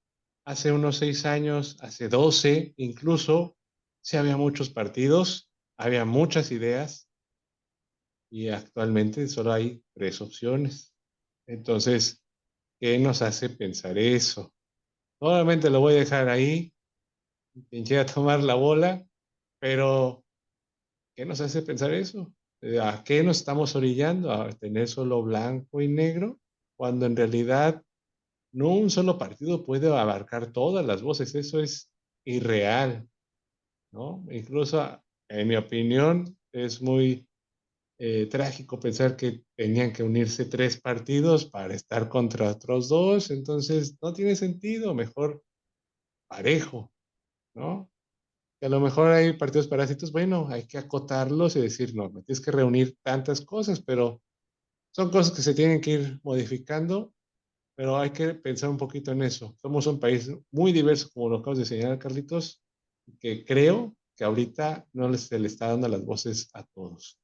hace unos seis años, hace doce incluso, sí había muchos partidos, había muchas ideas, y actualmente solo hay tres opciones. Entonces, ¿qué nos hace pensar eso? Nuevamente lo voy a dejar ahí, quien quiera tomar la bola, pero ¿qué nos hace pensar eso? ¿A qué nos estamos orillando? ¿A tener solo blanco y negro? Cuando en realidad no un solo partido puede abarcar todas las voces, eso es irreal, ¿no? Incluso, en mi opinión, es muy eh, trágico pensar que tenían que unirse tres partidos para estar contra otros dos, entonces no tiene sentido, mejor parejo, ¿no? A lo mejor hay partidos parásitos, bueno, hay que acotarlos y decir, no, me tienes que reunir tantas cosas, pero son cosas que se tienen que ir modificando, pero hay que pensar un poquito en eso. Somos un país muy diverso, como lo acabas de señalar, Carlitos, que creo que ahorita no se le está dando las voces a todos.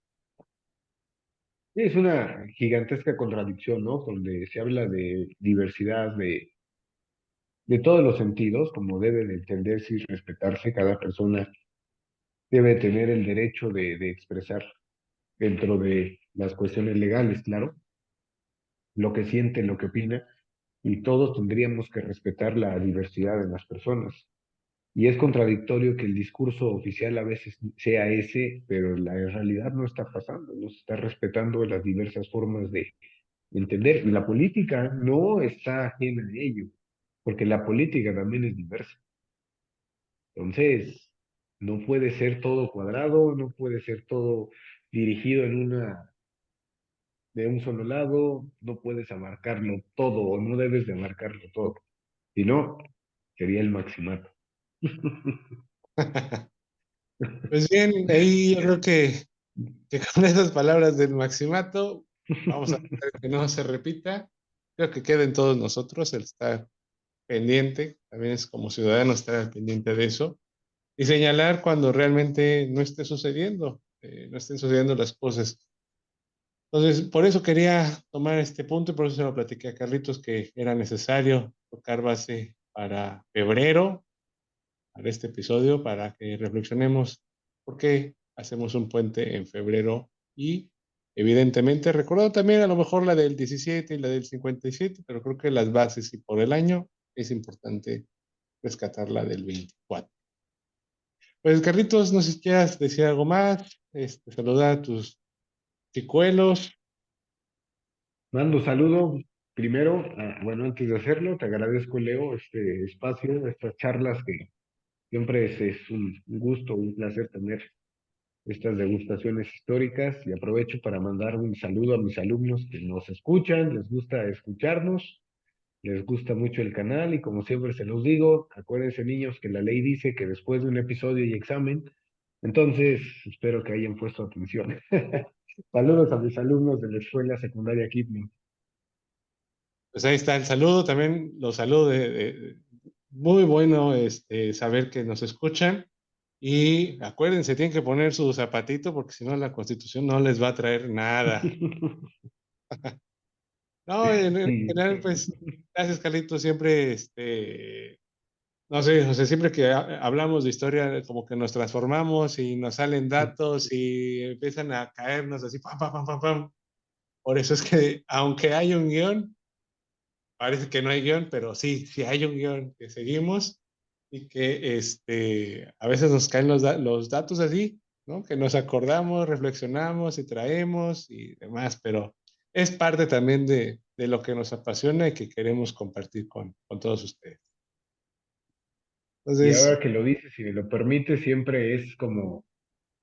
Es una gigantesca contradicción, ¿no? Donde se habla de diversidad de, de todos los sentidos, como debe de entenderse y respetarse. Cada persona debe tener el derecho de, de expresar dentro de las cuestiones legales, claro, lo que siente, lo que opina, y todos tendríamos que respetar la diversidad de las personas. Y es contradictorio que el discurso oficial a veces sea ese, pero la realidad no está pasando, no se está respetando las diversas formas de entender. La política no está ajena a ello, porque la política también es diversa. Entonces, no puede ser todo cuadrado, no puede ser todo dirigido en una de un solo lado, no puedes abarcarlo todo o no debes de abarcarlo todo. Si no, sería el maximato. Pues bien, ahí yo creo que, que con esas palabras del maximato, vamos a que no se repita. Creo que queda en todos nosotros el estar pendiente, también es como ciudadano estar pendiente de eso y señalar cuando realmente no esté sucediendo, eh, no estén sucediendo las cosas. Entonces, por eso quería tomar este punto y por eso se lo platiqué a Carlitos que era necesario tocar base para febrero, para este episodio para que reflexionemos por qué hacemos un puente en febrero y evidentemente recordando también a lo mejor la del 17 y la del 57, pero creo que las bases y por el año es importante rescatar la del 24. Pues Carlitos, no sé si quieras decir algo más, este, saludar a tus chicuelos. Mando saludo. Primero, ah, bueno, antes de hacerlo, te agradezco, Leo, este espacio, estas charlas que Siempre es, un gusto, un placer tener estas degustaciones históricas y aprovecho para mandar un saludo a mis alumnos que nos escuchan, les gusta escucharnos, les gusta mucho el canal y como siempre se los digo, acuérdense niños que la ley dice que después de un episodio y examen, entonces espero que hayan puesto atención. Saludos a mis alumnos de la escuela secundaria Kipling. Pues ahí está el saludo, también los saludo de, muy bueno este, saber que nos escuchan. Y acuérdense, tienen que poner su zapatito porque si no la constitución no les va a traer nada. no, en, general, pues, gracias Carlitos, siempre este, No sé, o sea, siempre que hablamos de historia, como que nos transformamos y nos salen datos y empiezan a caernos así, pam, pam, pam, pam, pam. Por eso es que, aunque hay un guion, parece que no hay guion, pero sí, sí hay un guion que seguimos y que este, a veces nos caen los, los datos así, ¿no? Que nos acordamos, reflexionamos y traemos y demás, pero es parte también de, de lo que nos apasiona y que queremos compartir con, con todos ustedes. y ahora que lo dices, si me lo permite, siempre es como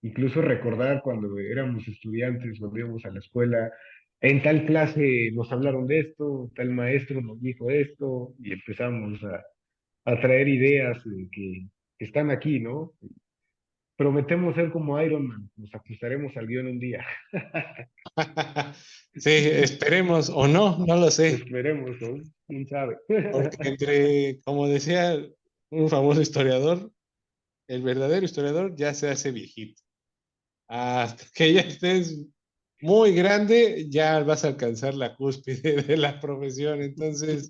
incluso recordar cuando éramos estudiantes, volvíamos a la escuela, en tal clase nos hablaron de esto, tal maestro nos dijo esto, y empezamos a, a traer ideas que, están aquí, ¿no? Prometemos ser como Iron Man, nos ajustaremos al guion un día. sí, esperemos o no, no lo sé. Esperemos, ¿no? ¿Quién sabe? Porque entre, como decía un famoso historiador, el verdadero historiador ya se hace viejito. Hasta que ya estés muy grande, ya vas a alcanzar la cúspide de la profesión. Entonces,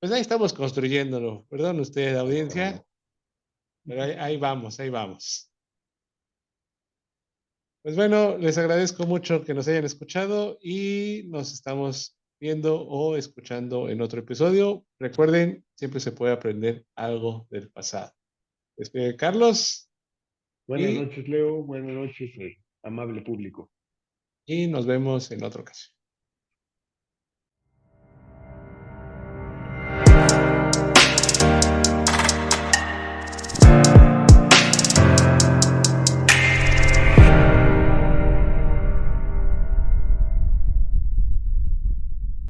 pues ahí estamos construyéndolo. Perdón ustedes, audiencia, pero ahí, vamos, ahí vamos. Pues bueno, les agradezco mucho que nos hayan escuchado y nos estamos viendo o escuchando en otro episodio. Recuerden, siempre se puede aprender algo del pasado. Este, Carlos. Buenas noches, Leo. Buenas noches, eh, amable público. Y nos vemos en otra ocasión.